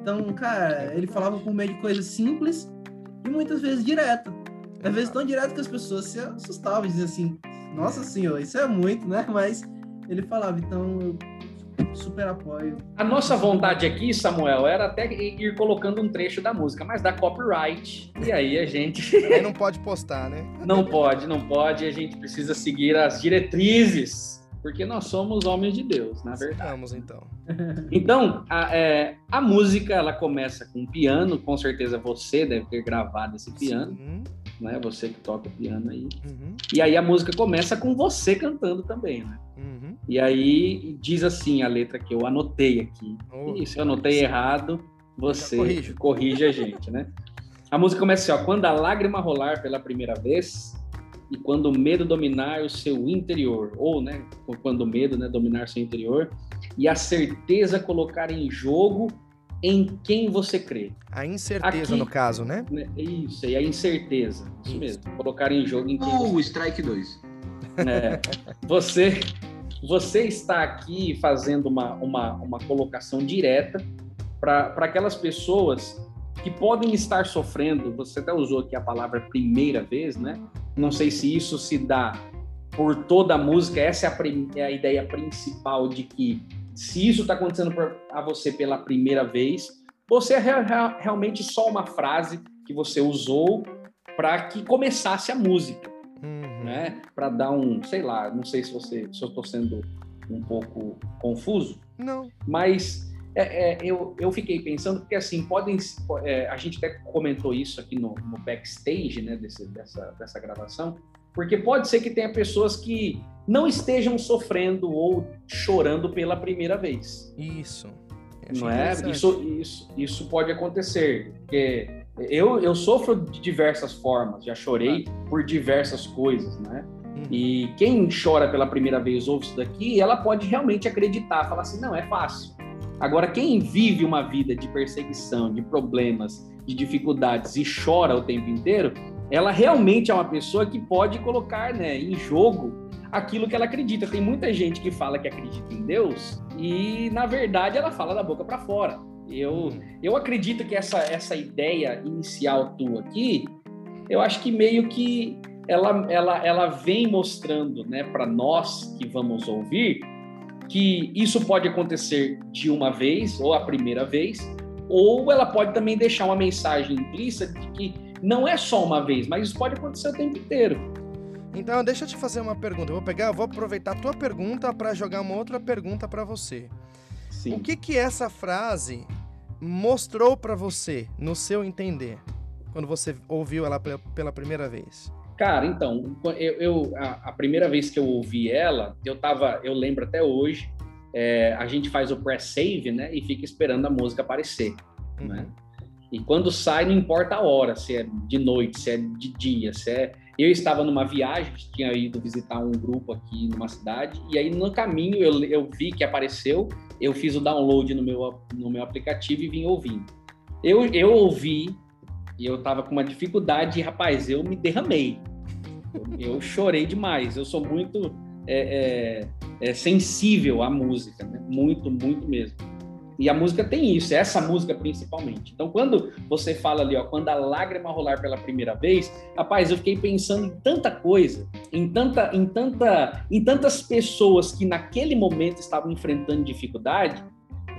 Então, cara, ele falava por meio de coisas simples e muitas vezes direto. Às vezes tão direto que as pessoas se assustavam e diziam assim, nossa senhora, isso é muito, né? Mas ele falava, então super apoio. A nossa vontade aqui, Samuel, era até ir colocando um trecho da música, mas dá copyright. E aí a gente. Aí não pode postar, né? Não pode, não pode. A gente precisa seguir as diretrizes. Porque nós somos homens de Deus, na verdade. Vamos então. Então, a, é, a música ela começa com piano, com certeza você deve ter gravado esse piano. Sim né? Você que toca piano aí. Uhum. E aí a música começa com você cantando também, né? Uhum. E aí diz assim a letra que eu anotei aqui. Oh, e se eu anotei errado, você corrige a gente, né? A música começa assim, ó. Quando a lágrima rolar pela primeira vez e quando o medo dominar o seu interior, ou, né, quando o medo, né, dominar seu interior e a certeza colocar em jogo em quem você crê. A incerteza, Aqui, no caso, né? né? Isso, e a incerteza. Isso, isso. mesmo. Colocar em jogo em quem uh, você... Strike 2. É, você, você está aqui fazendo uma, uma, uma colocação direta para aquelas pessoas que podem estar sofrendo. Você até usou aqui a palavra primeira vez, né? Não sei se isso se dá por toda a música. Essa é a, é a ideia principal de que se isso está acontecendo a você pela primeira vez, você é realmente só uma frase que você usou para que começasse a música, uhum. né? Para dar um, sei lá, não sei se você, se eu estou sendo um pouco confuso. Não. Mas é, é, eu, eu fiquei pensando, porque assim, podem. É, a gente até comentou isso aqui no, no backstage né, desse, dessa, dessa gravação, porque pode ser que tenha pessoas que não estejam sofrendo ou chorando pela primeira vez. Isso. Não é? Isso, isso, isso pode acontecer. Porque eu, eu sofro de diversas formas, já chorei ah. por diversas coisas, né? Uhum. E quem chora pela primeira vez ouve isso daqui, ela pode realmente acreditar, falar assim, não, é fácil. Agora, quem vive uma vida de perseguição, de problemas, de dificuldades e chora o tempo inteiro, ela realmente é uma pessoa que pode colocar né, em jogo aquilo que ela acredita. Tem muita gente que fala que acredita em Deus e, na verdade, ela fala da boca para fora. Eu, eu acredito que essa, essa ideia inicial tua aqui, eu acho que meio que ela, ela, ela vem mostrando né, para nós que vamos ouvir que isso pode acontecer de uma vez, ou a primeira vez, ou ela pode também deixar uma mensagem implícita de que não é só uma vez, mas isso pode acontecer o tempo inteiro. Então, deixa eu te fazer uma pergunta. Eu vou pegar, vou aproveitar a tua pergunta para jogar uma outra pergunta para você. Sim. O que que essa frase mostrou para você, no seu entender, quando você ouviu ela pela primeira vez? Cara, então, eu, eu a, a, primeira vez que eu ouvi ela, eu tava, eu lembro até hoje, é, a gente faz o pré-save, né, e fica esperando a música aparecer, uhum. né? E quando sai, não importa a hora, se é de noite, se é de dia, se é. Eu estava numa viagem, tinha ido visitar um grupo aqui numa cidade, e aí no caminho eu, eu vi que apareceu, eu fiz o download no meu, no meu aplicativo e vim ouvindo. Eu, eu ouvi e eu tava com uma dificuldade, e, rapaz, eu me derramei. Eu, chorei demais. Eu sou muito é, é, é sensível à música, né? muito, muito mesmo. E a música tem isso, essa música principalmente. Então, quando você fala ali, ó, quando a lágrima rolar pela primeira vez, rapaz, eu fiquei pensando em tanta coisa, em tanta, em tanta, em tantas pessoas que naquele momento estavam enfrentando dificuldade,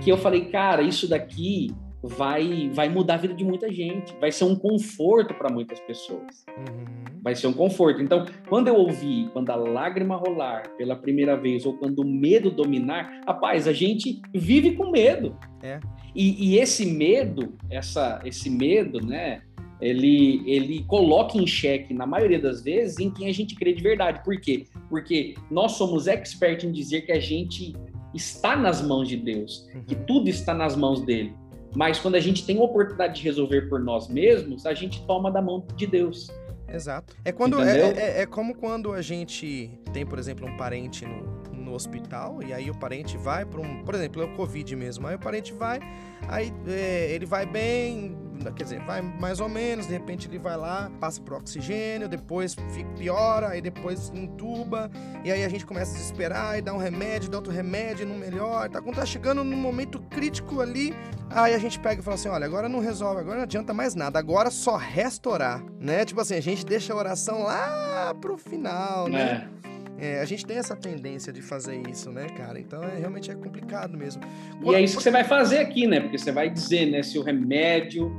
que eu falei, cara, isso daqui vai, vai mudar a vida de muita gente, vai ser um conforto para muitas pessoas. Uhum. Vai ser um conforto. Então, quando eu ouvi, quando a lágrima rolar pela primeira vez, ou quando o medo dominar, rapaz, a gente vive com medo. É. E, e esse medo, essa, esse medo, né? Ele, ele coloca em xeque, na maioria das vezes, em quem a gente crê de verdade. Por quê? Porque nós somos expert em dizer que a gente está nas mãos de Deus, uhum. que tudo está nas mãos dele. Mas quando a gente tem a oportunidade de resolver por nós mesmos, a gente toma da mão de Deus. Exato. É quando é, é, é, como quando a gente tem, por exemplo, um parente no, no hospital e aí o parente vai para um, por exemplo, é o Covid mesmo. Aí o parente vai, aí é, ele vai bem, quer dizer, vai mais ou menos, de repente ele vai lá, passa por oxigênio, depois fica, piora, aí depois entuba, e aí a gente começa a desesperar e dá um remédio, dá outro remédio, não melhora. Tá, quando tá chegando num momento crítico ali, aí a gente pega e fala assim: olha, agora não resolve, agora não adianta mais nada, agora só restaurar, né? Tipo assim, a gente deixa a oração lá pro final, né? É. É, a gente tem essa tendência de fazer isso, né, cara? Então é, realmente é complicado mesmo. E é isso que você vai fazer aqui, né? Porque você vai dizer, né, se o remédio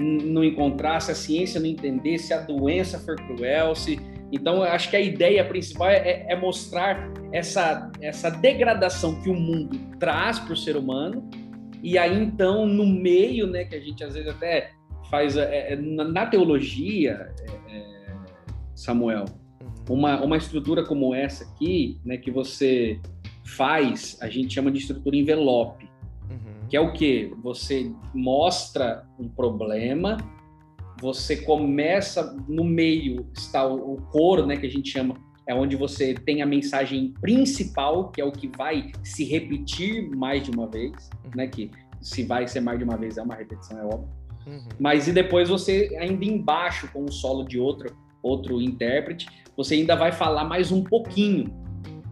não encontrar, se a ciência não entender, se a doença for cruel, se. Então, acho que a ideia principal é, é mostrar essa, essa degradação que o mundo traz para o ser humano, e aí, então, no meio, né, que a gente às vezes até faz. É, é na, na, teologia, é, é, Samuel, uma, uma estrutura como essa aqui, né, que você faz, a gente chama de estrutura envelope, uhum. que é o que? Você mostra um problema, você começa no meio está o, o coro, né, que a gente chama, é onde você tem a mensagem principal, que é o que vai se repetir mais de uma vez, uhum. né, que se vai ser mais de uma vez é uma repetição, é óbvio. Uhum. Mas e depois você ainda embaixo com o solo de outro outro intérprete, você ainda vai falar mais um pouquinho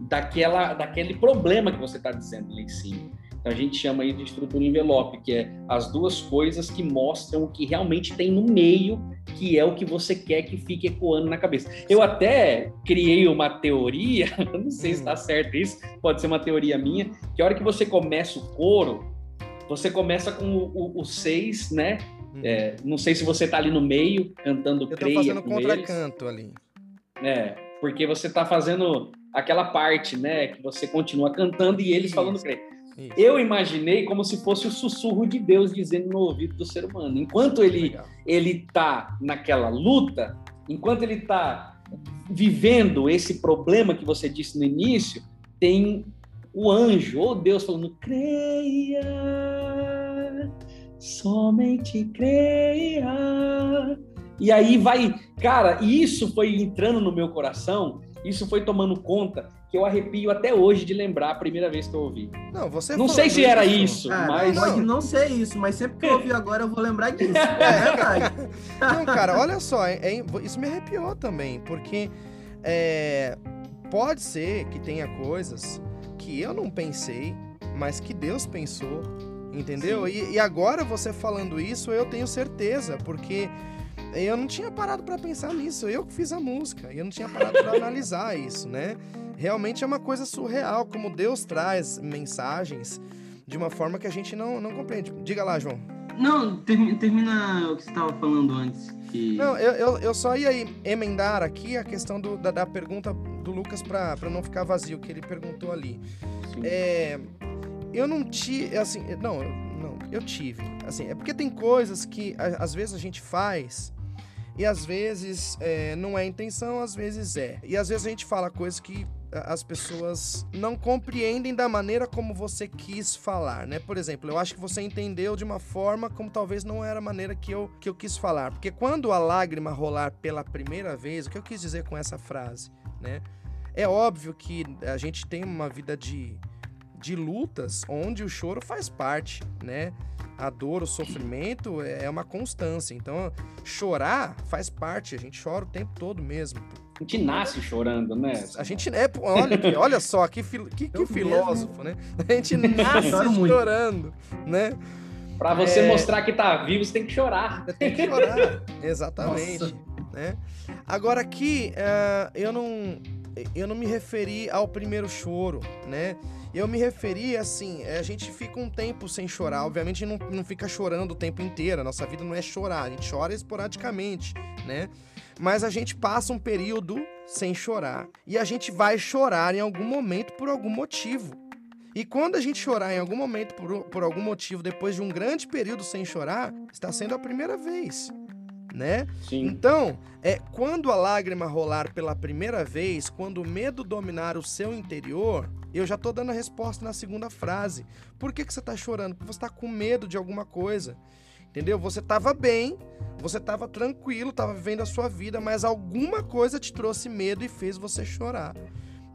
daquela, daquele problema que você está dizendo lá em cima. Então a gente chama aí de estrutura envelope, que é as duas coisas que mostram o que realmente tem no meio, que é o que você quer que fique ecoando na cabeça. Eu até criei uma teoria, não sei se está hum. certo isso, pode ser uma teoria minha, que a hora que você começa o coro, você começa com o, o, o seis, né? É, não sei se você está ali no meio, cantando Eu tô fazendo contracanto ali. É, porque você está fazendo aquela parte, né, que você continua cantando e eles Isso. falando creia. Isso. Eu imaginei como se fosse o sussurro de Deus dizendo no ouvido do ser humano. Enquanto ele ele tá naquela luta, enquanto ele está vivendo esse problema que você disse no início, tem o anjo ou Deus falando: creia, somente creia. E aí vai, cara, isso foi entrando no meu coração, isso foi tomando conta que eu arrepio até hoje de lembrar a primeira vez que eu ouvi. Não, você Não sei se era isso, cara, mas. Pode não ser isso, mas sempre que eu ouvir agora eu vou lembrar disso. É verdade. Não, cara, olha só, é, é, isso me arrepiou também, porque é, pode ser que tenha coisas que eu não pensei, mas que Deus pensou, entendeu? E, e, agora você falando isso, eu tenho certeza, porque eu não tinha parado para pensar nisso, eu que fiz a música, e eu não tinha parado para analisar isso, né? Realmente é uma coisa surreal, como Deus traz mensagens de uma forma que a gente não, não compreende. Diga lá, João. Não, termina o que você estava falando antes. Que... Não, eu, eu, eu, só ia emendar aqui a questão do, da, da pergunta do Lucas para não ficar vazio, que ele perguntou ali. É, eu não tive, assim, não, não, eu tive. Assim, é porque tem coisas que às vezes a gente faz e às vezes é, não é intenção, às vezes é. E às vezes a gente fala coisas que as pessoas não compreendem da maneira como você quis falar, né? Por exemplo, eu acho que você entendeu de uma forma como talvez não era a maneira que eu, que eu quis falar. Porque quando a lágrima rolar pela primeira vez, o que eu quis dizer com essa frase, né? É óbvio que a gente tem uma vida de, de lutas onde o choro faz parte, né? A dor, o sofrimento é uma constância. Então, chorar faz parte, a gente chora o tempo todo mesmo a gente nasce chorando, né? A gente é, olha, olha só que, que, que filósofo, né? A gente nasce chorando, né? Para você é... mostrar que tá vivo, você tem que chorar. Tem que chorar, exatamente. Né? Agora aqui, uh, eu não eu não me referi ao primeiro choro, né? Eu me referi assim, a gente fica um tempo sem chorar, obviamente não, não fica chorando o tempo inteiro, a nossa vida não é chorar, a gente chora esporadicamente, né? mas a gente passa um período sem chorar. E a gente vai chorar em algum momento por algum motivo. E quando a gente chorar em algum momento por, por algum motivo, depois de um grande período sem chorar, está sendo a primeira vez. Né? Sim. Então, é quando a lágrima rolar pela primeira vez, quando o medo dominar o seu interior, eu já tô dando a resposta na segunda frase. Por que, que você tá chorando? Porque você tá com medo de alguma coisa. Entendeu? Você estava bem, você estava tranquilo, estava vivendo a sua vida, mas alguma coisa te trouxe medo e fez você chorar.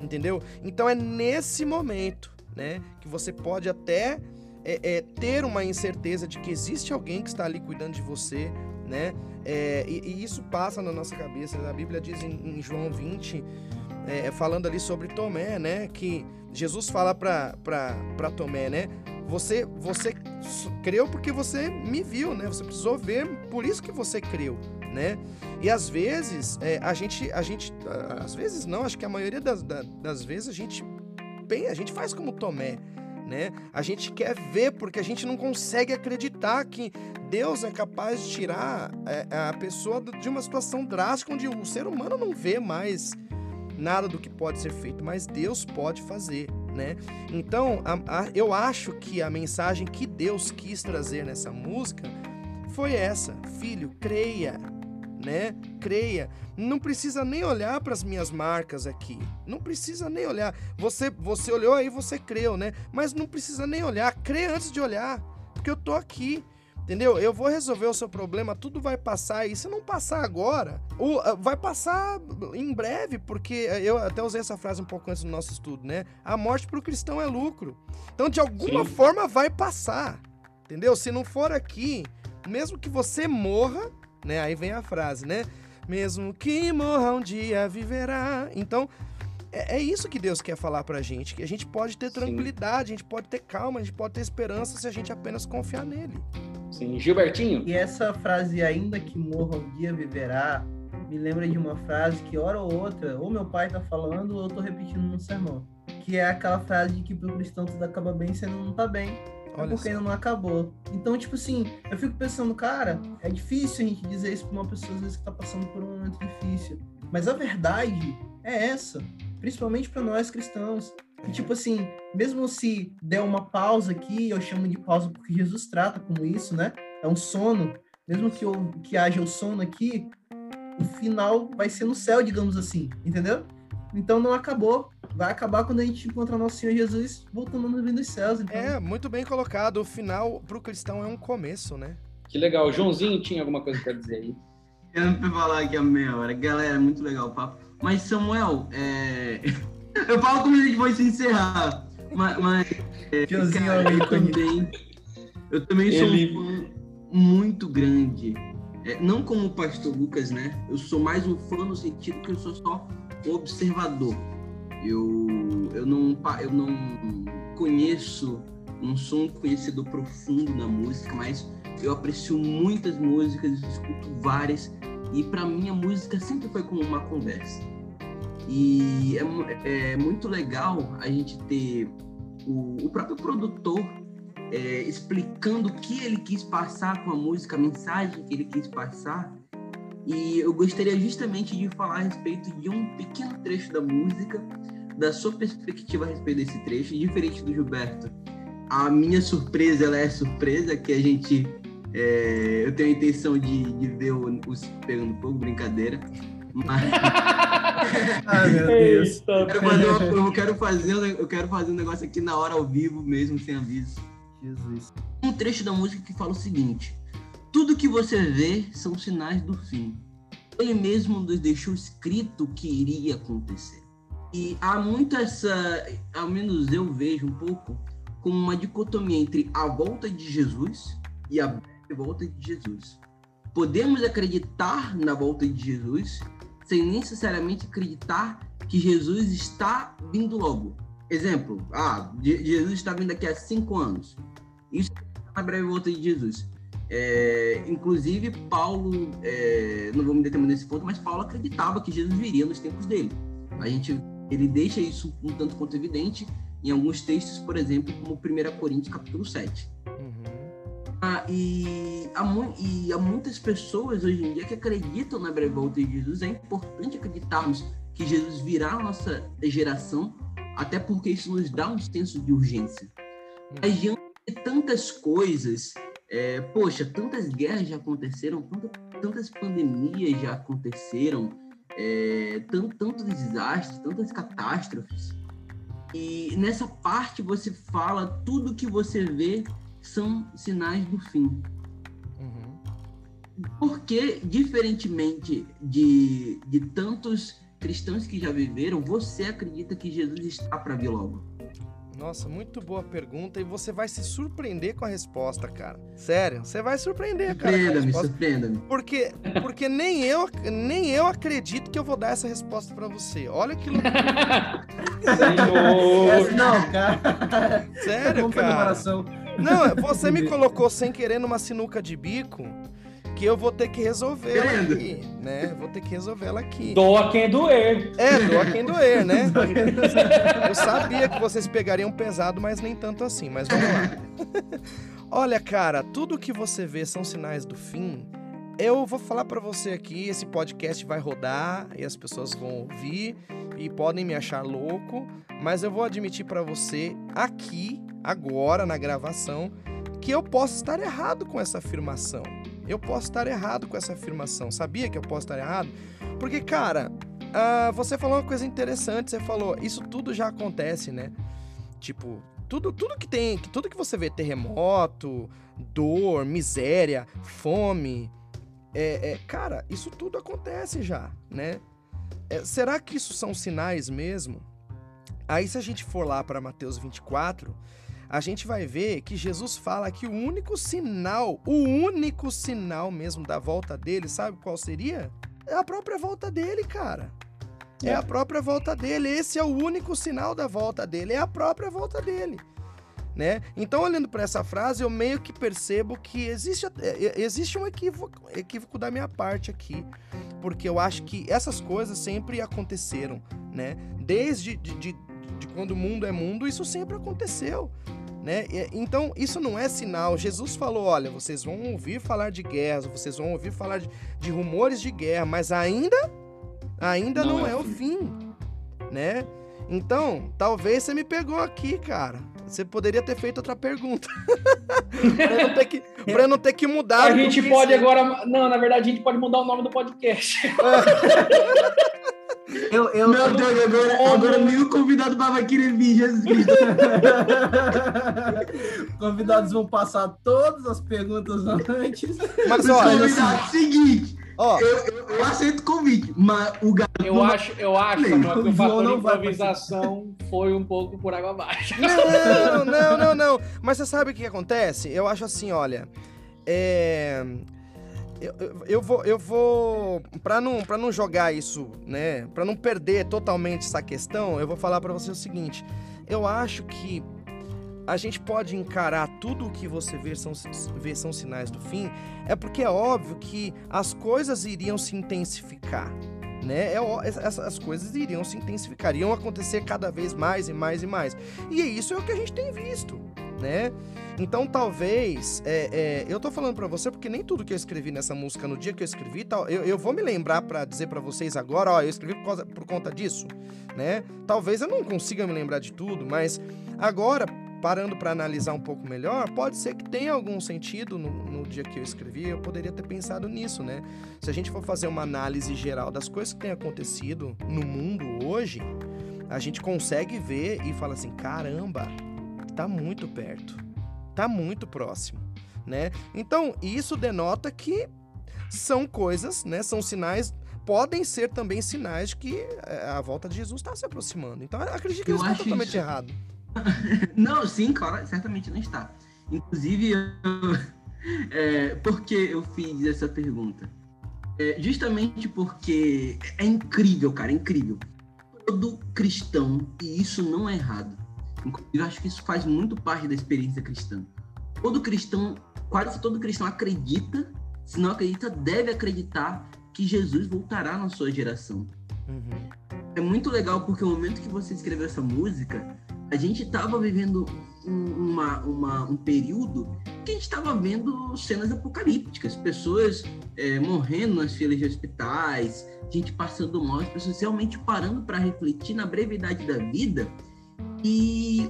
Entendeu? Então é nesse momento, né, que você pode até é, é, ter uma incerteza de que existe alguém que está ali cuidando de você, né? É, e, e, isso passa na nossa cabeça. A Bíblia diz em, em João 20, é, falando ali sobre Tomé, né? Que Jesus fala para Tomé, né? Você, você creu porque você me viu, né? Você precisou ver, por isso que você creu, né? E às vezes é, a gente, a gente, às vezes não, acho que a maioria das, das vezes a gente bem, a gente faz como Tomé, né? A gente quer ver porque a gente não consegue acreditar que Deus é capaz de tirar é, a pessoa de uma situação drástica onde o ser humano não vê mais nada do que pode ser feito, mas Deus pode fazer né? Então, a, a, eu acho que a mensagem que Deus quis trazer nessa música foi essa: filho, creia, né? Creia. Não precisa nem olhar para as minhas marcas aqui. Não precisa nem olhar. Você, você olhou aí, você creu, né? Mas não precisa nem olhar. Crê antes de olhar, porque eu tô aqui. Entendeu? Eu vou resolver o seu problema, tudo vai passar. E se não passar agora, ah, vai passar em breve, porque eu até usei essa frase um pouco antes do nosso estudo, né? A morte para o cristão é lucro. Então, de alguma Sim. forma, vai passar. Entendeu? Se não for aqui, mesmo que você morra, né? Aí vem a frase, né? Mesmo que morra um dia viverá. Então, é, é isso que Deus quer falar pra gente, que a gente pode ter tranquilidade, Sim. a gente pode ter calma, a gente pode ter esperança se a gente apenas confiar nele. Sim, Gilbertinho. E essa frase, ainda que morra um dia viverá, me lembra de uma frase que, hora ou outra, ou meu pai tá falando, ou eu tô repetindo no sermão. Que é aquela frase de que pro cristão tudo acaba bem sendo não tá bem. É Olha porque ainda não acabou. Então, tipo assim, eu fico pensando, cara, é difícil a gente dizer isso pra uma pessoa às vezes que tá passando por um momento difícil. Mas a verdade é essa, principalmente para nós cristãos. E, tipo assim, mesmo se der uma pausa aqui, eu chamo de pausa porque Jesus trata como isso, né? É um sono. Mesmo que, eu, que haja o sono aqui, o final vai ser no céu, digamos assim, entendeu? Então não acabou. Vai acabar quando a gente encontrar nosso Senhor Jesus voltando no reino dos céus. Então... É, muito bem colocado. O final para o cristão é um começo, né? Que legal. O Joãozinho tinha alguma coisa para dizer aí? Eu não falar aqui a meia hora. Galera, muito legal o papo. Mas, Samuel, é... eu falo como a gente vai se encerrar. Mas, mas é, cara, eu também, eu também sou Ele... um fã muito grande. É, não como o pastor Lucas, né? Eu sou mais um fã no sentido que eu sou só observador. Eu, eu, não, eu não conheço, não sou um conhecedor profundo da música, mas eu aprecio muitas músicas, escuto várias, e para mim a música sempre foi como uma conversa. E é, é muito legal a gente ter o, o próprio produtor é, explicando o que ele quis passar com a música, a mensagem que ele quis passar. E eu gostaria justamente de falar a respeito de um pequeno trecho da música, da sua perspectiva a respeito desse trecho, diferente do Gilberto. A minha surpresa, ela é surpresa, que a gente. É, eu tenho a intenção de, de ver os pegando fogo, brincadeira. Mas. Ai, meu Deus. Eu quero, fazer uma, eu, quero fazer, eu quero fazer um negócio aqui na hora, ao vivo mesmo, sem aviso. Jesus. Um trecho da música que fala o seguinte: Tudo que você vê são sinais do fim. Ele mesmo nos deixou escrito que iria acontecer. E há muito essa, ao menos eu vejo um pouco, como uma dicotomia entre a volta de Jesus e a volta de Jesus. Podemos acreditar na volta de Jesus sem necessariamente acreditar que Jesus está vindo logo. Exemplo, ah, Jesus está vindo daqui a cinco anos. Isso é a breve volta de Jesus. É, inclusive, Paulo, é, não vou me determinar nesse ponto, mas Paulo acreditava que Jesus viria nos tempos dele. A gente, ele deixa isso um tanto quanto evidente em alguns textos, por exemplo, como 1 Coríntios capítulo 7. Uhum. Ah, e, há, e há muitas pessoas hoje em dia que acreditam na breve volta de Jesus. É importante acreditarmos que Jesus virá na nossa geração, até porque isso nos dá um senso de urgência. Mas diante de tantas coisas, é, poxa, tantas guerras já aconteceram, tantas, tantas pandemias já aconteceram, é, tanto, tantos desastres, tantas catástrofes. E nessa parte você fala tudo que você vê são sinais do fim. Uhum. Porque, diferentemente de, de tantos cristãos que já viveram, você acredita que Jesus está para vir logo? Nossa, muito boa pergunta e você vai se surpreender com a resposta, cara. Sério, você vai surpreender, cara. Surpreenda-me, surpreenda-me. Porque, porque nem, eu, nem eu acredito que eu vou dar essa resposta para você. Olha que loucura. não, cara. Sério, cara. Não, você me colocou sem querer numa sinuca de bico que eu vou ter que resolver ela aqui, né? Vou ter que resolver ela aqui. Doa quem doer. É, doa quem doer, né? eu sabia que vocês pegariam pesado, mas nem tanto assim, mas vamos lá. Olha, cara, tudo que você vê são sinais do fim. Eu vou falar para você aqui, esse podcast vai rodar e as pessoas vão ouvir e podem me achar louco, mas eu vou admitir para você aqui, agora na gravação, que eu posso estar errado com essa afirmação. Eu posso estar errado com essa afirmação. Sabia que eu posso estar errado? Porque, cara, uh, você falou uma coisa interessante. Você falou, isso tudo já acontece, né? Tipo, tudo, tudo que tem, tudo que você vê, terremoto, dor, miséria, fome, é, é cara, isso tudo acontece já, né? É, será que isso são sinais mesmo? Aí, se a gente for lá para Mateus 24, a gente vai ver que Jesus fala que o único sinal, o único sinal mesmo da volta dele, sabe qual seria? É a própria volta dele, cara. É, é a própria volta dele. Esse é o único sinal da volta dele. É a própria volta dele. Né? Então, olhando para essa frase, eu meio que percebo que existe, existe um equívoco, equívoco da minha parte aqui, porque eu acho que essas coisas sempre aconteceram, né? Desde de, de, de quando o mundo é mundo, isso sempre aconteceu. Né? Então, isso não é sinal. Jesus falou: olha, vocês vão ouvir falar de guerras, vocês vão ouvir falar de, de rumores de guerra, mas ainda, ainda não, não é, é, o fim. né? Então, talvez você me pegou aqui, cara. Você poderia ter feito outra pergunta. pra, eu não ter que, pra eu não ter que mudar. A gente pode agora. Não, na verdade, a gente pode mudar o nome do podcast. Eu, eu, Meu Deus, agora, agora nenhum convidado vai querer vir, Jesus Cristo. Convidados vão passar todas as perguntas antes. Mas olha, assim, seguinte, Ó, eu, eu, eu, aceito o convite, mas o garoto. Eu acho, eu acho Samuel, que o fator de improvisação foi um pouco por água abaixo. Não, não, não, não. Mas você sabe o que acontece? Eu acho assim, olha. É. Eu, eu, vou, eu vou para não, pra não jogar isso, né, para não perder totalmente essa questão, eu vou falar para você o seguinte: eu acho que a gente pode encarar tudo o que você vê são, vê são sinais do fim, é porque é óbvio que as coisas iriam se intensificar. Né? É, as coisas iriam se intensificar, iriam acontecer cada vez mais e mais e mais. E isso é o que a gente tem visto, né? Então talvez, é, é, eu tô falando para você porque nem tudo que eu escrevi nessa música no dia que eu escrevi, tal, eu, eu vou me lembrar para dizer para vocês agora, ó, eu escrevi por, causa, por conta disso, né? Talvez eu não consiga me lembrar de tudo, mas agora parando para analisar um pouco melhor, pode ser que tenha algum sentido no, no, dia que eu escrevi, eu poderia ter pensado nisso, né? Se a gente for fazer uma análise geral das coisas que têm acontecido no mundo hoje, a gente consegue ver e fala assim: caramba, tá muito perto, tá muito próximo, né? Então, isso denota que são coisas, né? São sinais podem ser também sinais de que eh, a volta de Jesus está se aproximando. Então, acredito que eu isso está totalmente isso. errado. não, sim, claro, certamente não está. Inclusive, eu, é, por que eu fiz essa pergunta? É, justamente porque é incrível, cara, é incrível. Todo cristão, e isso não é errado, inclusive acho que isso faz muito parte da experiência cristã. Todo cristão, quase todo cristão acredita, se não acredita, deve acreditar que Jesus voltará na sua geração. Uhum. É muito legal porque o momento que você escreveu essa música, a gente estava vivendo um, uma, uma, um período que a gente estava vendo cenas apocalípticas, pessoas é, morrendo nas filas de hospitais, gente passando mal, as pessoas realmente parando para refletir na brevidade da vida e,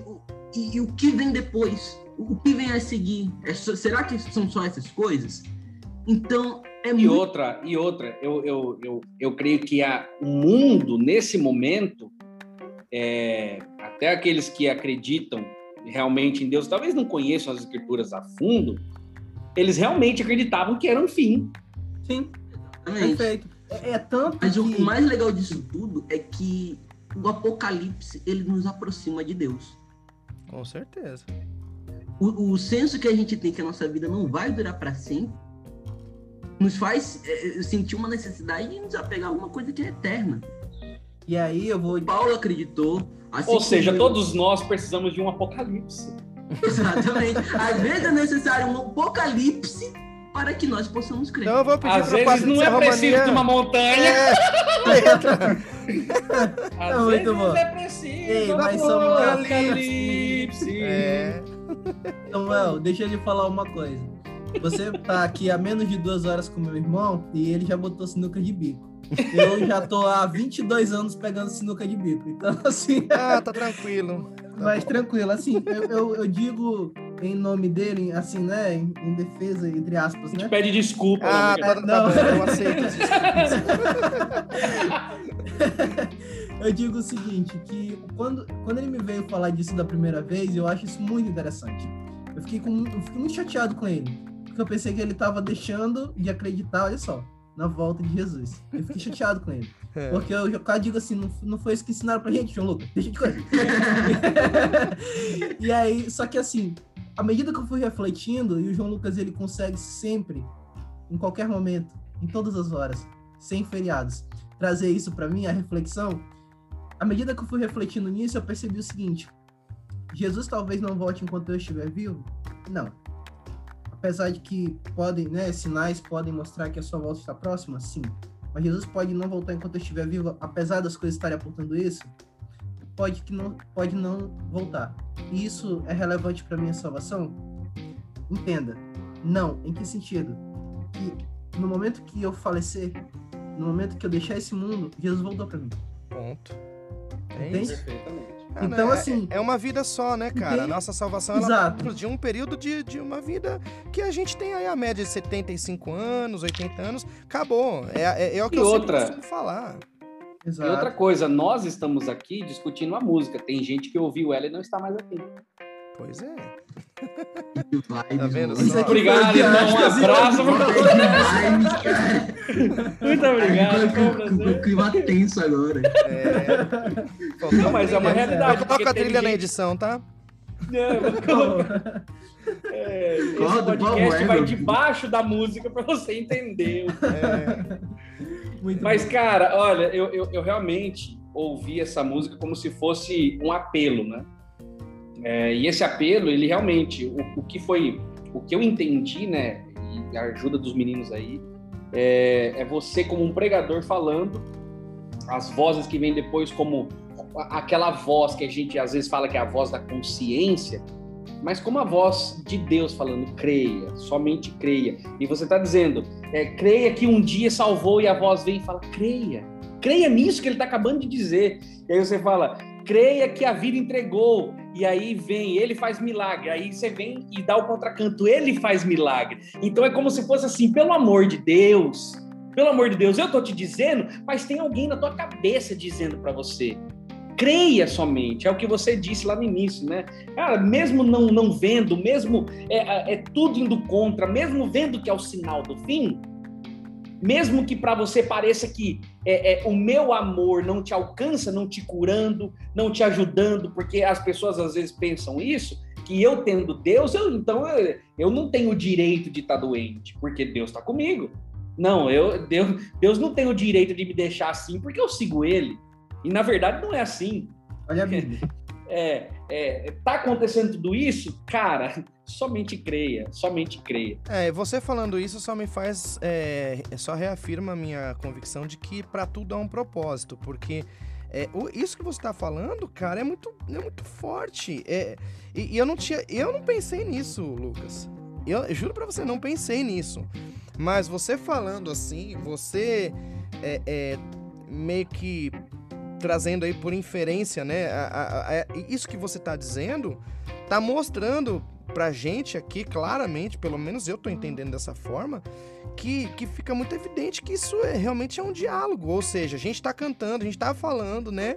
e, e, o que vem depois, o que vem a seguir. É será que são só essas coisas? Então, é e muito... outra, e outra, eu, eu, eu, eu creio que a, o mundo, nesse momento, é, até aqueles que acreditam realmente em Deus, talvez não conheçam as escrituras a fundo, eles realmente acreditavam que era um fim. Sim, perfeito. É, é tanto Mas que... o mais legal disso tudo é que o Apocalipse, ele nos aproxima de Deus. Com certeza. O, o senso que a gente tem que a nossa vida não vai durar para sempre, nos faz é, sentir uma necessidade de nos apegar a alguma coisa que é eterna. E aí eu vou. Paulo acreditou, Assim Ou seja, todos nós precisamos de um apocalipse. Exatamente. Às vezes é necessário um apocalipse para que nós possamos crer. Então eu vou pedir Às vezes não é preciso de uma montanha. É. Às não, vezes não é preciso Ei, mas um apocalipse. É. Samuel, deixa eu lhe falar uma coisa. Você tá aqui há menos de duas horas com meu irmão e ele já botou sinuca de bico. Eu já tô há 22 anos pegando sinuca de bico. Então, assim. Ah, tá tranquilo. Mas tranquilo, assim, eu, eu, eu, digo em nome dele, assim, né? Em, em defesa, entre aspas, né? A gente pede desculpa. Ah, tá, tá, não. Tá, eu aceito as eu digo o seguinte, que quando, quando ele me veio falar disso da primeira vez, eu acho isso muito interessante. Eu fiquei, com, eu fiquei muito chateado com ele. Porque eu pensei que ele tava deixando de acreditar, olha só na volta de Jesus. Eu fiquei chateado com ele. É. Porque eu já digo assim, não, não foi isso que ensinaram pra gente, João Lucas. Deixa de coisa. e aí, só que assim, à medida que eu fui refletindo, e o João Lucas ele consegue sempre, em qualquer momento, em todas as horas, sem feriados, trazer isso para mim, a reflexão. À medida que eu fui refletindo nisso, eu percebi o seguinte: Jesus talvez não volte enquanto eu estiver vivo? Não apesar de que podem, né, sinais podem mostrar que a sua volta está próxima, sim. Mas Jesus pode não voltar enquanto eu estiver vivo, apesar das coisas estarem apontando isso, pode que não, pode não voltar. E isso é relevante para minha salvação? Entenda. Não. Em que sentido? Que no momento que eu falecer, no momento que eu deixar esse mundo, Jesus voltou para mim. Ponto. É Entende? isso. Perfeitamente. Ah, Então, né? assim- É, é uma vida só, né, cara? A Entende? nossa salvação ela Exato. é de um período de, de uma vida que a gente tem aí a média de 75 anos, 80 anos. Acabou. É, é, é o que E eu outra- sempre costumo falar. E Exato. outra coisa, nós estamos aqui discutindo a música. Tem gente que ouviu ela e não está mais aqui. Pois é. Tá vendo mano. só? Obrigado, irmão. Um abraço. Muito obrigado. Foi com clima tenso agora. É. Não, mas é uma realidade. Eu coloco a trilha na gente- edição, tá? Não, vou colocar- É, esse podcast vai debaixo da música para você entender. É. Muito Mas, bom. cara, olha, eu, eu, eu realmente ouvi essa música como se fosse um apelo, né? É, e esse apelo, ele realmente, o, o que foi, o que eu entendi, né? E a ajuda dos meninos aí, é, é você como um pregador falando, as vozes que vêm depois como aquela voz que a gente às vezes fala que é a voz da consciência, mas como a voz de Deus falando, creia, somente creia. E você está dizendo, é, creia que um dia salvou e a voz vem e fala, creia. Creia nisso que ele está acabando de dizer. E aí você fala, creia que a vida entregou. E aí vem, ele faz milagre. Aí você vem e dá o contracanto, ele faz milagre. Então é como se fosse assim, pelo amor de Deus, pelo amor de Deus, eu tô te dizendo, mas tem alguém na tua cabeça dizendo para você. Creia somente, é o que você disse lá no início, né? Cara, mesmo não, não vendo, mesmo é, é- é tudo indo contra, mesmo vendo que é o sinal do fim, mesmo que para você pareça que é, é, o meu amor não te alcança, não te curando, não te ajudando, porque as pessoas às vezes pensam isso, que eu tendo Deus, eu, então eu, eu não tenho o direito de estar doente, porque Deus está comigo. Não, eu, Deus, Deus não tem o direito de me deixar assim, porque eu sigo Ele. E na verdade não é assim. Olha a Bíblia. É, é, tá acontecendo tudo isso? Cara, somente creia, somente creia. É, você falando isso só me faz. É, só reafirma a minha convicção de que pra tudo há um propósito, porque. é, o- isso que você tá falando, cara, é muito, é muito forte. É, e, e eu não tinha. Eu não pensei nisso, Lucas. Eu, eu juro pra você, não pensei nisso. Mas você falando assim, você é, é, meio que trazendo aí por inferência, né? a- a- a- isso que você tá dizendo tá mostrando pra gente aqui, claramente, pelo menos eu tô entendendo dessa forma, que, que fica muito evidente que isso é, realmente é um diálogo. Ou seja, a gente tá cantando, a gente tá falando, né?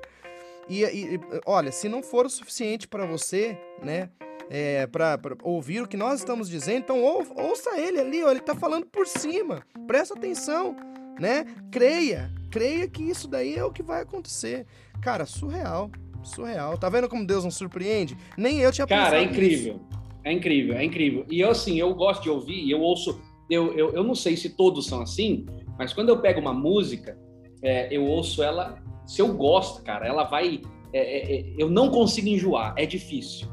E, e- olha, se não for o suficiente pra você, né? É, pra ouvir o que nós estamos dizendo, então ou- ouça ele ali, ó, ele tá falando por cima. Presta atenção, né? Creia, creia que isso daí é o que vai acontecer. Cara, surreal, surreal. Tá vendo como Deus nos surpreende? Nem eu tinha Cara, é nisso. incrível. É incrível, é incrível. E eu, assim, eu gosto de ouvir, e eu ouço. Eu, eu, eu não sei se todos são assim, mas quando eu pego uma música, é, eu ouço ela. Se eu gosto, cara, ela vai. é, é, é, eu não consigo enjoar, é difícil.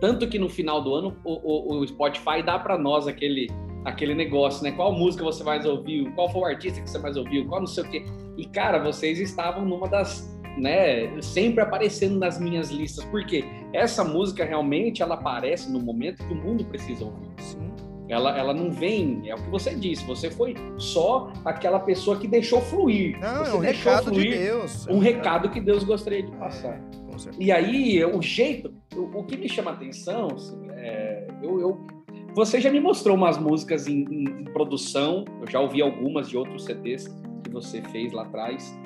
Tanto que no final do ano o, o- o Spotify dá para nós aquele, aquele negócio, né? Qual música você mais ouviu? Qual foi o artista que você mais ouviu? Qual não sei o quê. E, cara, vocês estavam numa das. Né, sempre aparecendo nas minhas listas. Por quê? essa música realmente ela aparece no momento que o mundo precisa ouvir. Sim. Ela, ela não vem, é o que você disse, você foi só aquela pessoa que deixou fluir. Não, você é um deixou recado de fluir Deus. Um recado que Deus gostaria de passar. É, com certeza. E aí, o jeito, o, o que me chama a atenção, assim, é, eu, eu- você já me mostrou umas músicas em, em- em produção, eu já ouvi algumas de outros CDs que você fez lá atrás,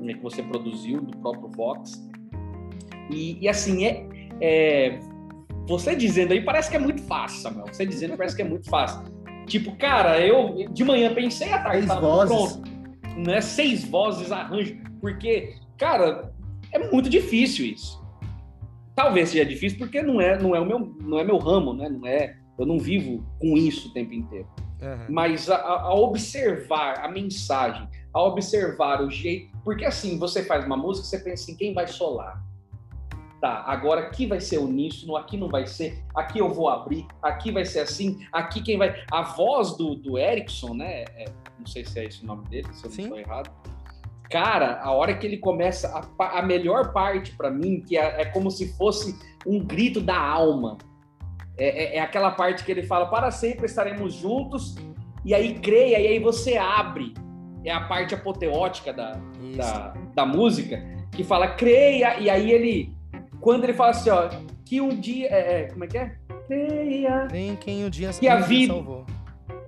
né, que você produziu do próprio Vox. E, e, assim, é, é, você dizendo aí parece que é muito fácil, Samuel. Você dizendo parece que é muito fácil. Tipo, cara, eu de manhã pensei à tarde, Seis tava vozes. pronto. Né? Seis vozes, arranjo. Porque, cara, é muito difícil isso. Talvez seja difícil porque não é, não é o meu, não é meu ramo, né? Não é, eu não vivo com isso o tempo inteiro. Aham. Mas a, a- observar a mensagem, a observar o jeito, porque assim você faz uma música, você pensa em quem vai solar. Tá, agora aqui vai ser uníssono, aqui não vai ser, aqui eu vou abrir, aqui vai ser assim, aqui quem vai. A voz do, do Erickson, né? é- não sei se é esse o nome dele, se eu não Sim. estou errado. Cara, a hora que ele começa, a, a melhor parte para mim, que é, é como se fosse um grito da alma. É, é- é aquela parte que ele fala: para sempre estaremos juntos, e aí creia, e aí você abre. é a parte apoteótica da, da, da, música, que fala creia, e aí ele, quando ele fala assim, ó, que um dia, é, é, como é que é? Creia. Em quem um dia que a vida salvou.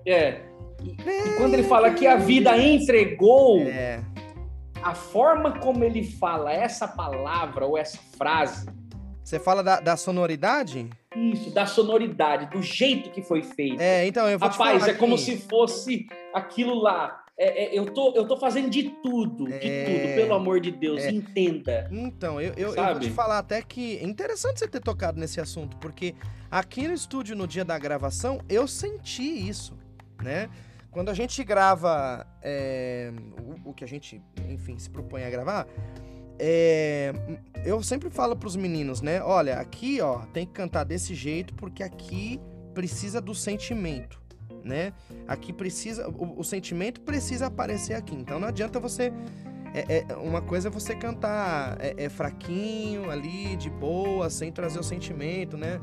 É. E, e, quando ele fala que a vida entregou, é. a forma como ele fala essa palavra ou essa frase. Você fala da, da sonoridade? Isso, da sonoridade, do jeito que foi feito. É, então eu vou Rapaz, é aqui. como se fosse aquilo lá. É, é, eu, tô, eu tô fazendo de tudo, é... de tudo, pelo amor de Deus, é... entenda. Então, eu, eu, eu, vou te falar até que é interessante você ter tocado nesse assunto, porque aqui no estúdio, no dia da gravação, eu senti isso, né? Quando a gente grava é, o, o, que a gente, enfim, se propõe a gravar, é, eu sempre falo para os meninos, né? Olha, aqui, ó, tem que cantar desse jeito, porque aqui precisa do sentimento né? Aqui precisa, o, o sentimento precisa aparecer aqui. Então não adianta você é, é, uma coisa é você cantar é, é, fraquinho ali, de boa, sem trazer o sentimento, né?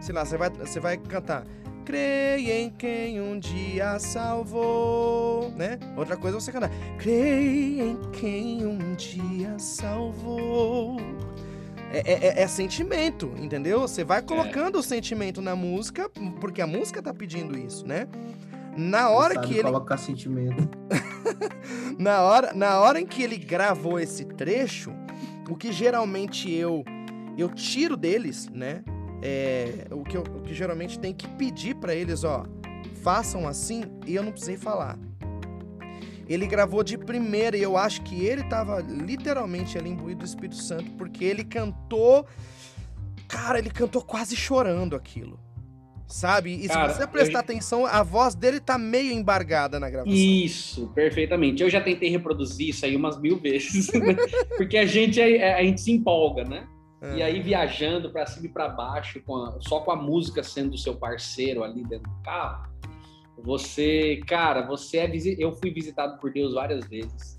Sei lá, você vai, você vai cantar Creia em quem um dia salvou, né? Outra coisa é você cantar Creia em quem um dia salvou. É, é, é, é, sentimento, entendeu? Você vai colocando o sentimento na música, porque a música tá pedindo isso, né? Na hora que ele colocar sentimento. na hora, na hora em que ele gravou esse trecho, o que geralmente eu eu tiro deles, né? É, o que eu, o que geralmente tem que pedir para eles, ó, façam assim, e eu não precisei falar. Ele gravou de primeira e eu acho que ele estava literalmente ali imbuído do Espírito Santo, porque ele cantou. Cara, ele cantou quase chorando aquilo. Sabe? E Cara, se você prestar eu... atenção, a voz dele tá meio embargada na gravação. Isso, perfeitamente. Eu já tentei reproduzir isso aí umas mil vezes, né? porque a gente, é, a, gente se empolga, né? E aí viajando para cima e para baixo, com a, só com a música sendo seu parceiro ali dentro do carro, você, cara, você é eu fui visitado por Deus várias vezes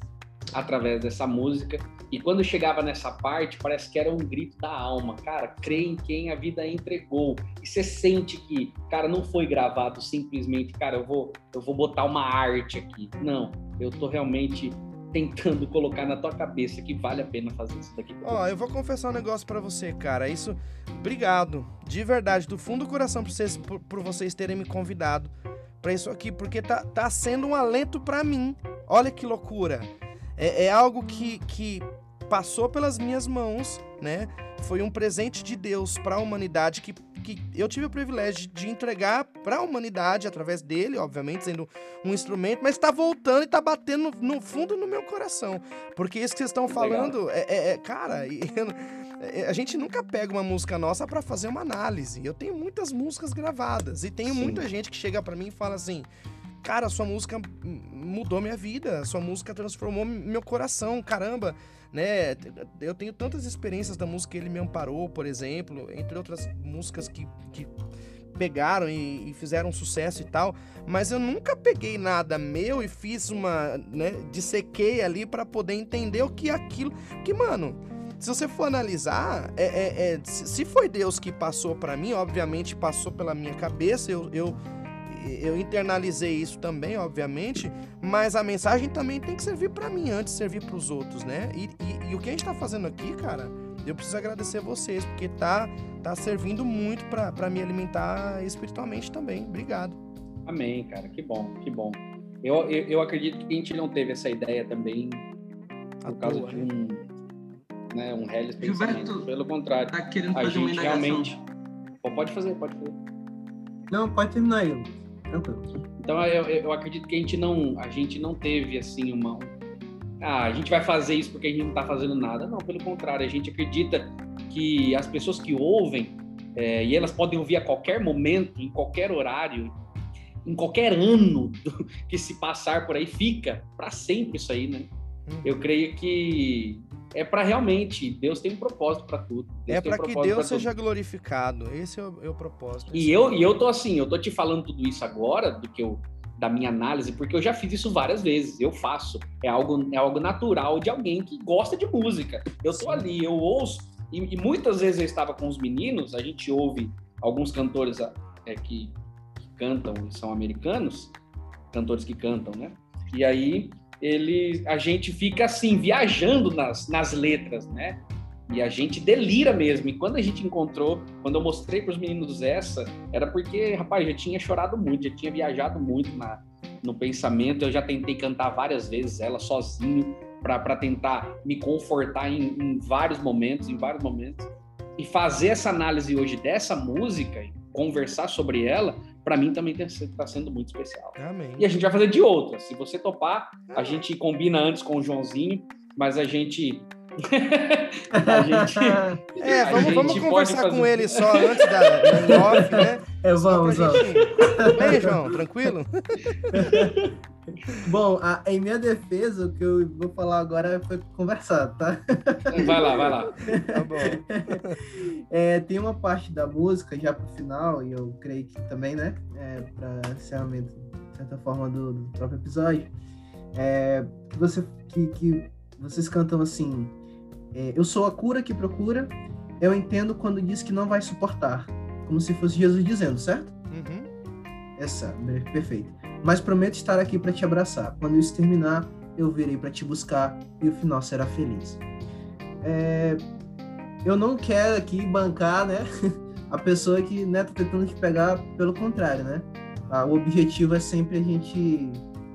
através dessa música. E quando chegava nessa parte, parece que era um grito da alma. Cara, crê em quem a vida entregou. E você sente que, cara, não foi gravado simplesmente, cara, eu vou, eu vou botar uma arte aqui. Não, eu tô realmente tentando colocar na tua cabeça que vale a pena fazer isso daqui. Ó, oh, eu vou confessar um negócio para você, cara. Isso, obrigado, de verdade, do fundo do coração por vocês, por, por vocês terem me convidado para isso aqui, porque tá, tá sendo um alento para mim. Olha que loucura. É, é algo que, que passou pelas minhas mãos, né? Foi um presente de Deus para a humanidade que, que eu tive o privilégio de entregar para a humanidade através dele, obviamente, sendo um instrumento, mas está voltando e está batendo no, no, fundo no meu coração. Porque isso que vocês estão falando, é, é, é, cara, eu, é, a gente nunca pega uma música nossa para fazer uma análise. Eu tenho muitas músicas gravadas e tenho Sim. muita gente que chega para mim e fala assim: "Cara, sua música mudou minha vida, sua música transformou meu coração, caramba". Né? Eu tenho tantas experiências da música ele me amparou, por exemplo, entre outras músicas que, que pegaram e, e, fizeram sucesso e tal, mas eu nunca peguei nada meu e fiz uma, né, dissequei ali para poder entender o que é aquilo, que mano, se você for analisar, é, é, é se foi Deus que passou para mim, obviamente passou pela minha cabeça, eu, eu, eu internalizei isso também, obviamente, mas a mensagem também tem que servir para mim antes de servir para os outros, né? E, e, e, o que a gente tá fazendo aqui, cara, eu preciso agradecer vocês, porque tá, tá servindo muito para me alimentar espiritualmente também. Obrigado. Amém, cara, que bom, que bom. Eu, eu, eu acredito que a gente não teve essa ideia também por causa de um né, um reles Gilberto, Pelo contrário, tá querendo a fazer gente uma realmente. pode fazer, pode fazer. Não, pode terminar aí. Então eu, eu acredito que a gente não, a gente não teve assim uma ah, a gente vai fazer isso porque a gente não está fazendo nada. Não, pelo contrário, a gente acredita que as pessoas que ouvem, é, e elas podem ouvir a qualquer momento, em qualquer horário, em qualquer ano que se passar por aí, fica para sempre isso aí, né? Uhum. Eu creio que é para realmente Deus tem um propósito para tudo. Deus é para um que Deus seja tudo. glorificado. Esse é o, é o propósito. E eu e eu tô assim, eu tô te falando tudo isso agora do que eu da minha análise, porque eu já fiz isso várias vezes. Eu faço. É algo é algo natural de alguém que gosta de música. Eu tô ali, eu ouço e, e muitas vezes eu estava com os meninos, a gente ouve alguns cantores é, que, que cantam e são americanos, cantores que cantam, né? E aí ele, a gente fica assim, viajando nas, nas letras, né? E a gente delira mesmo. E quando a gente encontrou, quando eu mostrei para os meninos essa, era porque, rapaz, já tinha chorado muito, já tinha viajado muito na, no pensamento. Eu já tentei cantar várias vezes ela sozinho para tentar me confortar em, em, vários momentos, em vários momentos. E fazer essa análise hoje dessa música, conversar sobre ela, para mim também está sendo muito especial. Amém. E a gente vai fazer de outra. Se você topar, a gente combina antes com o Joãozinho, mas a gente a gente, é, vamos, gente vamos conversar com ele só antes da off, né? É, vamos, vamos. Gente... Bem, João, tranquilo? Bom, a, em minha defesa, o que eu vou falar agora foi conversado, tá? Vai lá, vai lá. Tá bom. É, tem uma parte da música já pro final, e eu creio que também, né? É, para encerramento, de certa forma, do, do próprio episódio. É, que, você, que, que vocês cantam assim é, eu sou a cura que procura, eu entendo quando diz que não vai suportar. Como se fosse Jesus dizendo, certo? Uhum. Essa, perfeito. Mas prometo estar aqui para te abraçar. Quando isso terminar, eu virei para te buscar e o final será feliz. É, eu não quero aqui bancar, né? A pessoa que né, tá tentando te pegar, pelo contrário, né? Ah, o objetivo é sempre a gente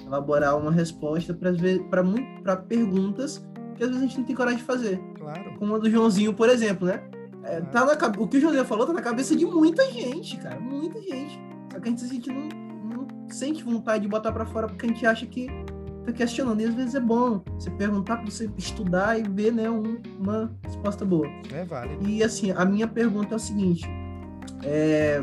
elaborar uma resposta para perguntas que às vezes a gente não tem coragem de fazer. Claro. Como a do Joãozinho, por exemplo, né? É, tá na, o que o Joãozinho falou tá na cabeça de muita gente, cara. Muita gente. Só que a gente, a gente não sente vontade de botar para fora porque a gente acha que tá questionando. E às vezes é bom você perguntar para você estudar e ver, né, um, uma resposta boa. É válido. E assim, a minha pergunta é o seguinte: é,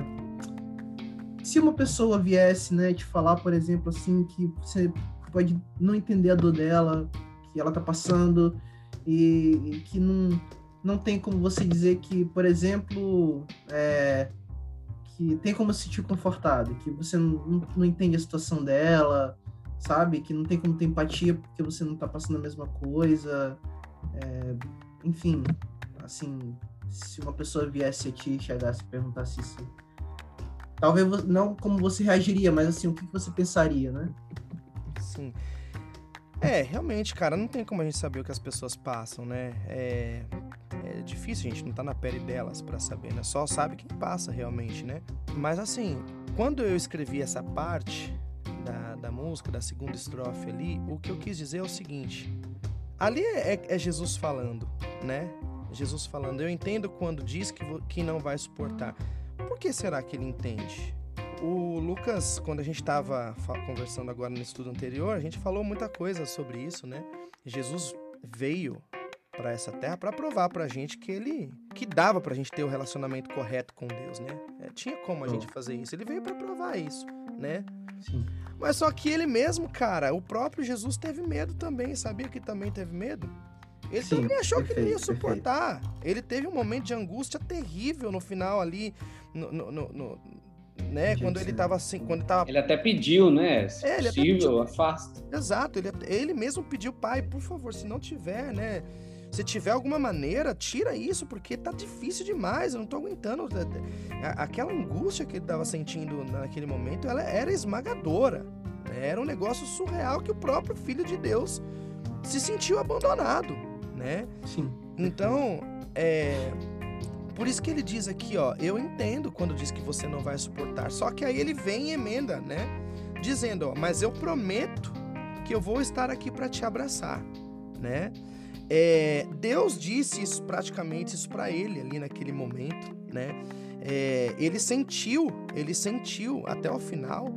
se uma pessoa viesse, né, te falar, por exemplo, assim, que você pode não entender a dor dela, que ela está passando e, e, que não, não tem como você dizer que, por exemplo, é, que tem como se sentir confortado, que você não, não, entende a situação dela, sabe? Que não tem como ter empatia porque você não está passando a mesma coisa. É, enfim, assim, se uma pessoa viesse a ti, chegasse e perguntasse isso, talvez não como você reagiria, mas assim, o que você pensaria, né? Sim. É, realmente, cara, não tem como a gente saber o que as pessoas passam, né? É, é difícil, a gente não tá na pele delas para saber, né? Só sabe quem passa realmente, né? Mas assim, quando eu escrevi essa parte da, da música, da segunda estrofe ali, o que eu quis dizer é o seguinte: ali é, é, é Jesus falando, né? Jesus falando, eu entendo quando diz que, que não vai suportar. Por que será que ele entende? O Lucas, quando a gente estava conversando agora no estudo anterior, a gente falou muita coisa sobre isso, né? Jesus veio para essa terra para provar para a gente que ele que dava para a gente ter o relacionamento correto com Deus, né? É, tinha como a gente fazer isso. Ele veio para provar isso, né? Sim. Mas só que ele mesmo, cara, o próprio Jesus teve medo também. Sabia que também teve medo? Ele Sim, também achou perfeito, que ele ia suportar. Perfeito. Ele teve um momento de angústia terrível no final ali, no, no, no, né? Quando ele estava assim, quando tava... Ele até pediu, né? Se é, possível, afasta. Exato, ele, ele mesmo pediu, pai, por favor, se não tiver, né? Se tiver alguma maneira, tira isso, porque tá difícil demais, eu não tô aguentando. Aquela angústia que ele tava sentindo naquele momento, ela era esmagadora. Né? Era um negócio surreal que o próprio Filho de Deus se sentiu abandonado, né? Sim. Então, é, por isso que ele diz aqui, ó, eu entendo quando diz que você não vai suportar. Só que aí ele vem e emenda, né? Dizendo, ó, mas eu prometo que eu vou estar aqui para te abraçar, né? É, Deus disse isso praticamente isso para ele ali naquele momento, né? É, ele sentiu, ele sentiu até o final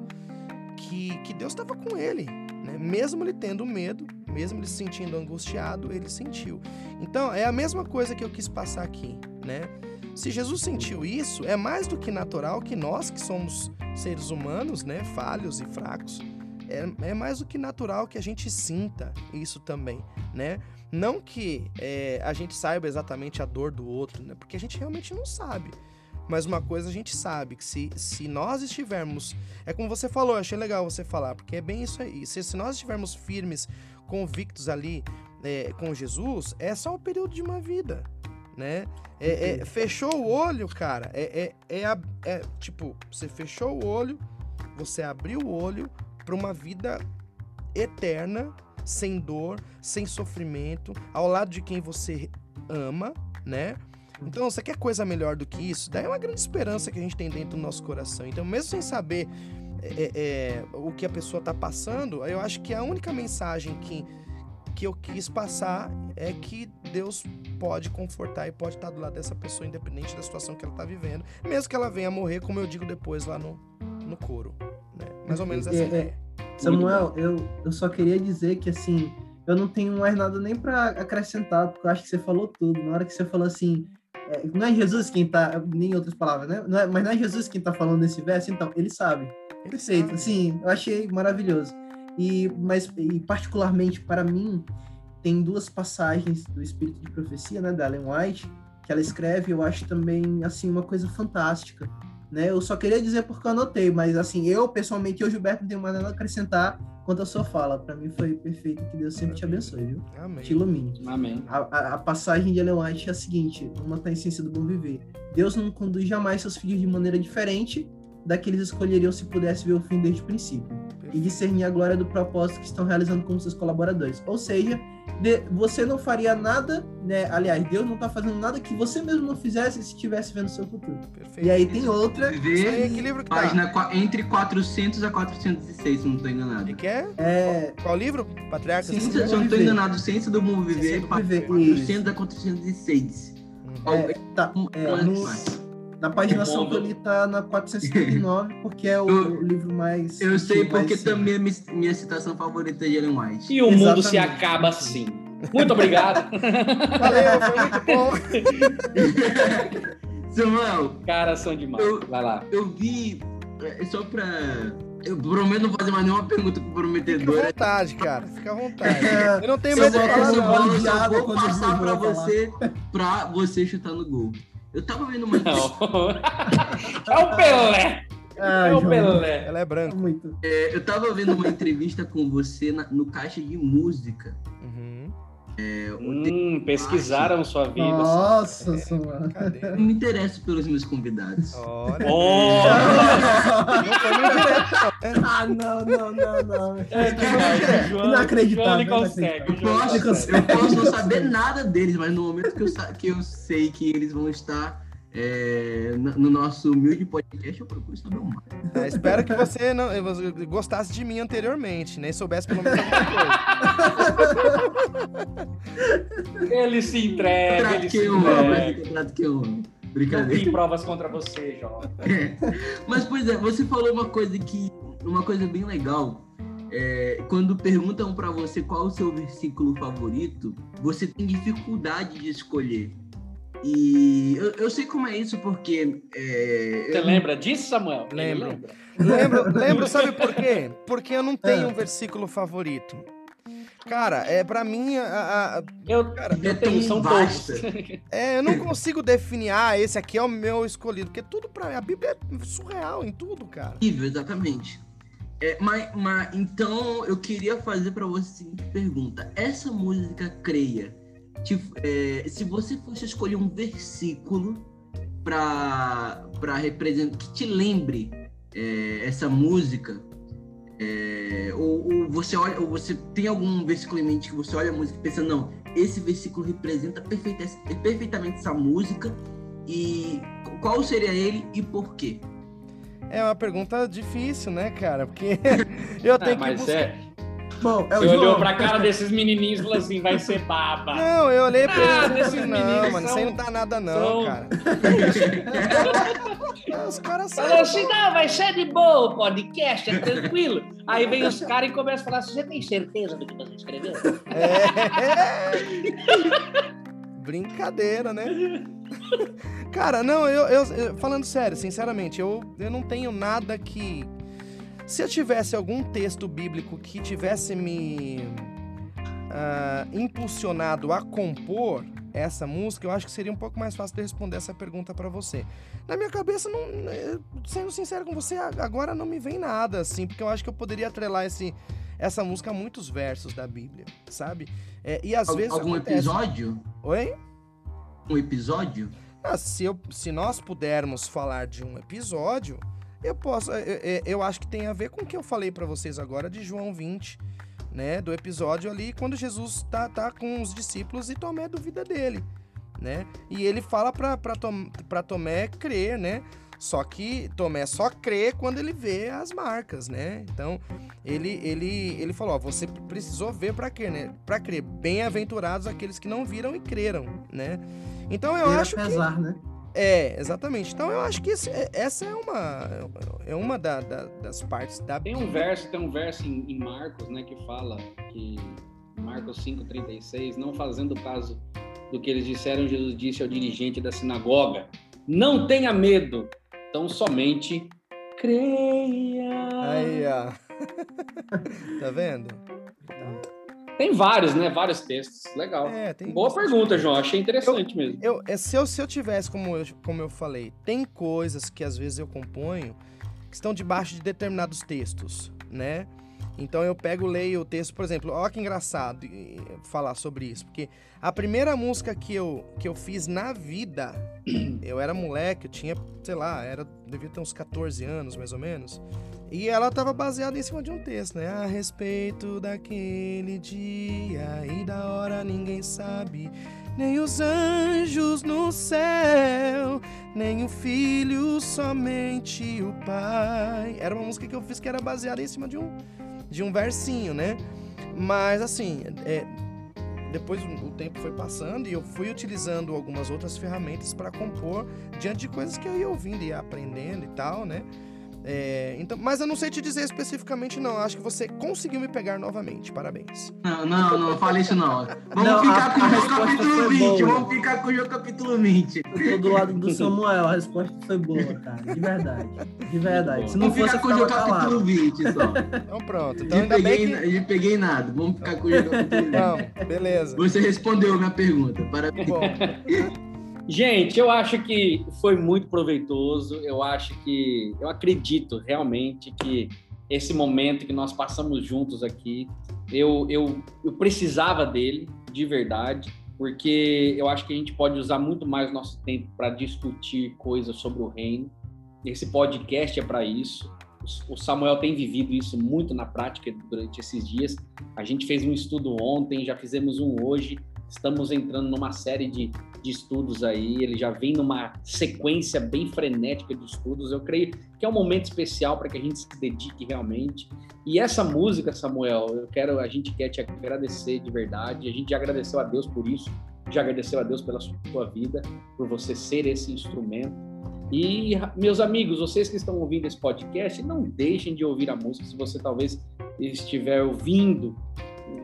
que, que Deus estava com ele, né? Mesmo ele tendo medo, mesmo ele se sentindo angustiado, ele sentiu. Então é a mesma coisa que eu quis passar aqui, né? Se Jesus sentiu isso, é mais do que natural que nós, que somos seres humanos, né, falhos e fracos, é, é mais do que natural que a gente sinta isso também, né? Não que é, a gente saiba exatamente a dor do outro, né? Porque a gente realmente não sabe. Mas uma coisa a gente sabe, que se, se nós estivermos. É como você falou, achei legal você falar, porque é bem isso aí. Se, se nós estivermos firmes, convictos ali é, com Jesus, é só o período de uma vida né? É, é, fechou o olho, cara. É, é, é, é, tipo, você fechou o olho, você abriu o olho para uma vida eterna sem dor, sem sofrimento, ao lado de quem você ama, né? Então, você quer coisa melhor do que isso? Daí é uma grande esperança que a gente tem dentro do nosso coração. Então, mesmo sem saber é, é, o que a pessoa está passando, eu acho que a única mensagem que, que eu quis passar é que Deus pode confortar e pode estar do lado dessa pessoa, independente da situação que ela está vivendo, mesmo que ela venha morrer, como eu digo depois lá no, no coro. Né? Mais ou menos essa é, ideia. Samuel, eu, eu só queria dizer que assim, eu não tenho mais nada nem para acrescentar, porque eu acho que você falou tudo. Na hora que você falou assim, é, não é Jesus quem tá, nem outras palavras, né? Não é, mas não é Jesus quem tá falando nesse verso, então ele sabe. Perfeito, sim, eu achei maravilhoso. E mas e particularmente para mim tem duas passagens do Espírito de Profecia, né, da Ellen White, que ela escreve, eu acho também assim uma coisa fantástica, né? Eu só queria dizer porque eu anotei, mas assim, eu pessoalmente, eu Gilberto não tenho mais nada a acrescentar quanto a sua fala. Para mim foi perfeito, que Deus sempre te abençoe, viu? Amém. Te ilumine. Amém. A, a, a passagem de Ellen White é a seguinte, uma tá a essência do bom viver. Deus não conduz jamais seus filhos de maneira diferente da que eles escolheriam se pudesse ver o fim desde o princípio. E discernir a glória do propósito que estão realizando com seus colaboradores. Ou seja, de, você não faria nada, né? Aliás, Deus não está fazendo nada que você mesmo não fizesse se estivesse vendo o seu futuro. Perfeito. E aí tem outra. Que livro que tá? página qua- entre 400 a 406, se não estou enganado. E que é? É, Qual livro? Patriarca? Se Ciência eu do não estou Viver. enganado, Ciência do Bom Viver, Ciência do Bom Viver, 400 a 406. Uhum. é, tá, é, na paginação que tá na 459, porque é o, Eu- livro mais. Eu sei porque também é mi- minha citação favorita é de Ellen White. E o mundo se Exatamente. acaba assim. Muito obrigado. Valeu, foi muito bom. Samuel, Caras são demais. Eu- Vai lá. eu vi, é, só pra... Eu prometo não fazer mais nenhuma pergunta Fica à comprometedora. vontade, cara. Fica à vontade. É, Eu não tenho medo de falar, é não. eu vou passar pra você, pra você chutar no gol. Eu tava vendo uma Não. É o Pelé. Ah, É o Pelé. Ela é branca. Muito. É, eu tava vendo uma entrevista com você na- no Caixa de Música. Uhum. É, Hum, pesquisaram sua vida. Nossa, Samuel. Cadê? Eu me interesso pelos meus convidados. Olha. Oh! Não foi muito direto, não. É, Ah, não, não, não, não. É demais. João- Inacreditável, João ele consegue. Eu posso, consegue. eu posso não saber nada deles, mas no momento que eu, que eu sei que eles vão estar é, no no nosso humilde podcast, eu procuro saber o mais. É, espero que você não você gostasse de mim anteriormente, nem soubesse pelo menos alguma coisa. Ele se entrega, ele se entrega. que eu amo. Não Brincadeira. tem provas contra você, João. Mas, pois é, você falou uma coisa que. Uma coisa bem legal. É, quando perguntam pra você qual o seu versículo favorito, você tem dificuldade de escolher. E eu, eu sei como é isso, porque. é, Você eu- lembra disso, Samuel? Lembro. lembra. Lembro, lembro, sabe por quê? Porque eu não tenho um versículo favorito. Cara, é para mim a- a- Eu, Cara, eu é tenho, são todos. é, eu não consigo definir, ah, esse aqui é o meu escolhido, porque tudo para a Bíblia é surreal em tudo, cara. Exatamente. É, mas, mas, então eu queria fazer pra você a seguinte pergunta: essa música creia, te- é, se você fosse escolher um versículo pra, pra representar, que te lembre é, essa música, é, ou, ou você olha, ou você tem algum versículo em mente que você olha a música e pensa, não, esse versículo representa perfeita, perfeitamente essa música, e qual seria ele e por quê? É uma pergunta difícil, né, cara? Porque eu Ah, tenho que buscar. é. Bom, é o Você olhou João. pra cara desses menininhos e falou assim: vai ser baba. Não, eu olhei pra Ah, eles e meninos não, mano, isso aí são- não dá nada não, são- cara. Os caras Falou sabem. assim: não, vai ser de boa o podcast, é tranquilo. Aí vem os caras e começam a falar assim: você tem certeza do que você escreveu? É. Brincadeira, né? Cara, não, eu, eu- eu- falando sério, sinceramente, eu, eu não tenho nada que. Se eu tivesse algum texto bíblico que tivesse me ah, impulsionado a compor essa música, eu acho que seria um pouco mais fácil de responder essa pergunta pra você. Na minha cabeça, não, eh, sendo sincero com você, agora não me vem nada assim, porque eu acho que eu poderia atrelar esse, essa música a muitos versos da Bíblia, sabe? É, e às Al- vezes. algum acontece. episódio? Oi? Um episódio? Ah, se, eu, se nós pudermos falar de um episódio, eu posso. Eu, eu- eu acho que tem a ver com o que eu falei pra vocês agora de João 20, né, do episódio ali, quando Jesus tá, tá com os discípulos e Tomé duvida dele, né? E ele fala para Tomé crer, né? Só que Tomé só crê quando ele vê as marcas, né? Então, ele ele ele falou, ó, você precisou ver para crer, né? Para crer, bem-aventurados aqueles que não viram e creram, né? Então eu acho apesar, que né? É, exatamente. Então eu acho que esse, é, essa é uma é uma da, da, das partes da Tem um verso, tem um verso em, em Marcos, né, que fala que Marcos 5:36, não fazendo caso do que eles disseram, Jesus disse ao dirigente da sinagoga: "Não tenha medo, tão somente creia". Aí, ó. tá vendo? Tem vários, né? Vários textos. Legal. É, Boa pergunta, João. Achei interessante eu, mesmo. Eu, é, se, eu, se eu tivesse, como eu, como eu falei, tem coisas que às vezes eu componho que estão debaixo de determinados textos, né? Então eu pego, leio o texto, por exemplo, olha que engraçado falar sobre isso, porque a primeira música que eu, que eu fiz na vida, eu era moleque, eu tinha, sei lá, era, devia ter uns 14 anos mais ou menos. E ela estava baseada em cima de um texto, né? A respeito daquele dia e da hora ninguém sabe, nem os anjos no céu, nem o filho, somente o pai. Era uma música que eu fiz que era baseada em cima de um, de um versinho, né? Mas assim, é, depois o tempo foi passando e eu fui utilizando algumas outras ferramentas para compor diante de coisas que eu ia ouvindo e aprendendo e tal, né? É, então, mas eu não sei te dizer especificamente, não. Acho que você conseguiu me pegar novamente. Parabéns. Não, não, não fale isso não. Vamos não, ficar a, com o jogo capítulo 20. Boa. Vamos ficar com o jogo capítulo 20. Eu tô do lado do Samuel, a resposta foi boa, cara. De verdade. De verdade. Se não Vamos ficar com o jogo capítulo 20 só. Então pronto. Então, ainda peguei, bem que... peguei nada. Vamos ficar com o jogo capítulo 20. Não, beleza. Você respondeu a minha pergunta. Parabéns. Bom. Gente, eu acho que foi muito proveitoso. Eu acho que, eu acredito realmente que esse momento que nós passamos juntos aqui, eu, eu, eu precisava dele, de verdade, porque eu acho que a gente pode usar muito mais nosso tempo para discutir coisas sobre o reino. Esse podcast é para isso. O Samuel tem vivido isso muito na prática durante esses dias. A gente fez um estudo ontem, já fizemos um hoje. Estamos entrando numa série de de estudos aí, ele já vem numa sequência bem frenética de estudos. Eu creio que é um momento especial para que a gente se dedique realmente. E essa música, Samuel, eu quero, a gente quer te agradecer de verdade. A gente já agradeceu a Deus por isso, já agradeceu a Deus pela sua vida, por você ser esse instrumento. E meus amigos, vocês que estão ouvindo esse podcast, não deixem de ouvir a música. Se você talvez estiver ouvindo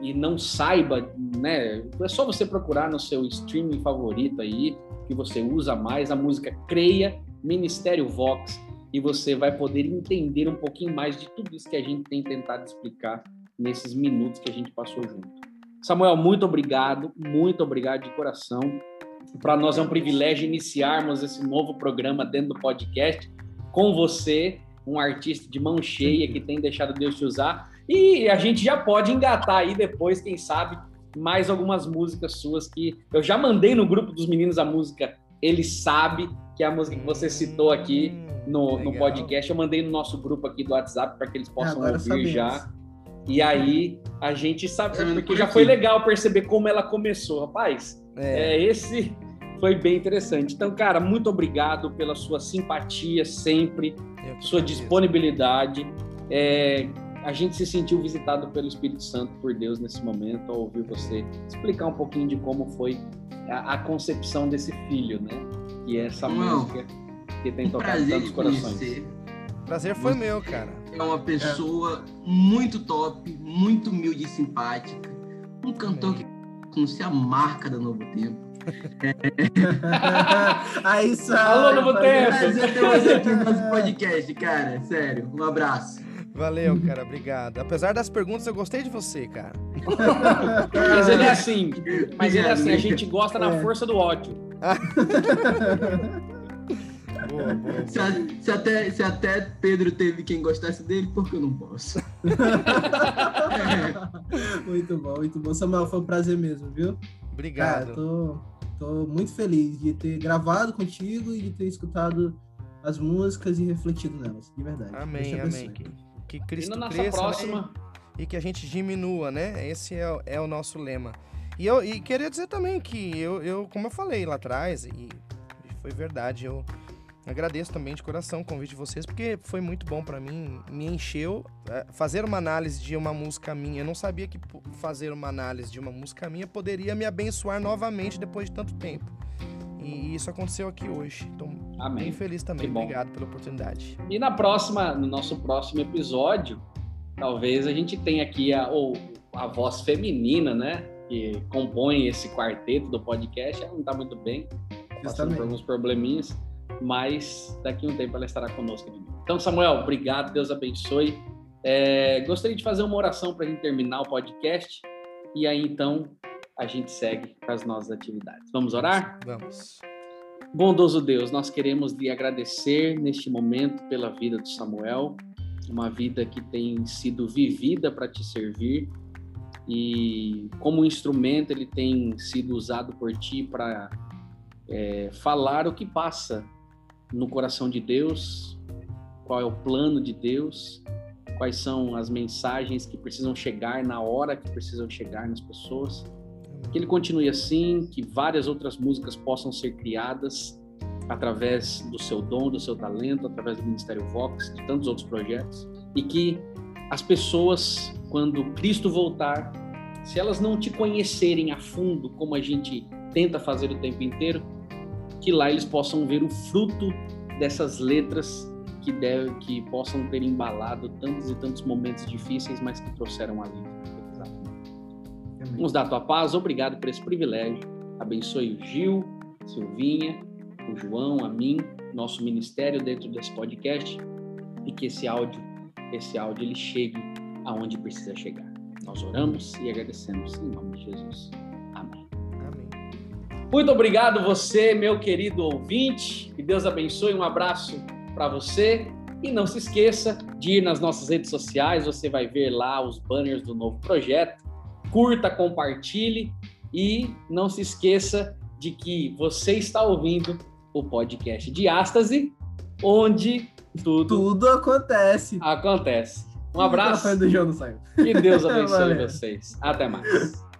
e não saiba, né? É só você procurar no seu streaming favorito aí, que você usa mais, a música Creia Ministério Vox, e você vai poder entender um pouquinho mais de tudo isso que a gente tem tentado explicar nesses minutos que a gente passou junto. Samuel, muito obrigado, muito obrigado de coração. Para nós é um privilégio iniciarmos esse novo programa dentro do podcast com você, um artista de mão cheia que tem deixado Deus te usar e a gente já pode engatar aí depois, quem sabe, mais algumas músicas suas que eu já mandei no grupo dos meninos a música Ele Sabe, que é a música que você citou aqui no, no podcast. Eu mandei no nosso grupo aqui do WhatsApp para que eles possam Agora ouvir sabemos. já. E aí a gente sabe, porque já foi legal perceber como ela começou, rapaz. É. é. esse foi bem interessante. Então, cara, muito obrigado pela sua simpatia sempre, sua disponibilidade. É, a gente se sentiu visitado pelo Espírito Santo por Deus nesse momento ao ouvir você explicar um pouquinho de como foi a, a concepção desse filho, né? Que é essa Não, música que tem um tocado tantos corações. Conhecer. Prazer foi você meu, cara. É uma pessoa é. muito top, muito humilde e simpática. Um cantor que não se amarca da Novo Tempo. Aí só. Alô, Novo Tempo! Prazer ter você aqui no nosso podcast, cara. Sério, um abraço. Valeu, cara, obrigado. Apesar das perguntas, eu gostei de você, cara. mas ele é assim, mas ele é assim, a gente gosta na é. força do ódio. boa, boa, se, se, até, se até Pedro teve quem gostasse dele, por que eu não posso? é. Muito bom, muito bom. Samuel, foi um prazer mesmo, viu? Obrigado. Cara, tô, tô muito feliz de ter gravado contigo e de ter escutado as músicas e refletido nelas, de verdade. Amém, amém. Que Cristo e cresça, próxima. Né? e que a gente diminua, né? Esse é, é o nosso lema. E eu e queria dizer também que eu, eu, como eu falei lá atrás, e foi verdade, eu agradeço também de coração o convite de vocês, porque foi muito bom para mim, me encheu. É, fazer uma análise de uma música minha, eu não sabia que fazer uma análise de uma música minha poderia me abençoar novamente depois de tanto tempo. E isso aconteceu aqui hoje. Estou bem feliz também. Obrigado pela oportunidade. E na próxima, no nosso próximo episódio, talvez a gente tenha aqui a, ou, a voz feminina, né? Que compõe esse quarteto do podcast. Ela não está muito bem, tá passando por alguns probleminhas, mas daqui a um tempo ela estará conosco. Então, Samuel, obrigado, Deus abençoe. É, gostaria de fazer uma oração para a gente terminar o podcast. E aí, então, a gente segue para as nossas atividades. Vamos orar? Vamos. Bondoso Deus, nós queremos lhe agradecer neste momento pela vida do Samuel, uma vida que tem sido vivida para te servir e como instrumento ele tem sido usado por ti para é, falar o que passa no coração de Deus, qual é o plano de Deus, quais são as mensagens que precisam chegar na hora que precisam chegar nas pessoas que ele continue assim, que várias outras músicas possam ser criadas através do seu dom, do seu talento, através do Ministério Vox, de tantos outros projetos, e que as pessoas, quando Cristo voltar, se elas não te conhecerem a fundo, como a gente tenta fazer o tempo inteiro, que lá eles possam ver o fruto dessas letras que, deve, que possam ter embalado tantos e tantos momentos difíceis, mas que trouxeram a Nos dá a tua paz, obrigado por esse privilégio. Abençoe o Gil, Silvinha, o João, a mim, nosso ministério dentro desse podcast e que esse áudio, esse áudio ele chegue aonde precisa chegar. Nós oramos e agradecemos em nome de Jesus. Amém. Amém. Muito obrigado você, meu querido ouvinte. Que Deus abençoe. Um abraço para você. E não se esqueça de ir nas nossas redes sociais, você vai ver lá os banners do novo projeto curta, compartilhe e não se esqueça de que você está ouvindo o podcast de Ástase, onde tudo, tudo acontece. Acontece. Um abraço. do João não saiu. Que Deus abençoe vocês. Até mais.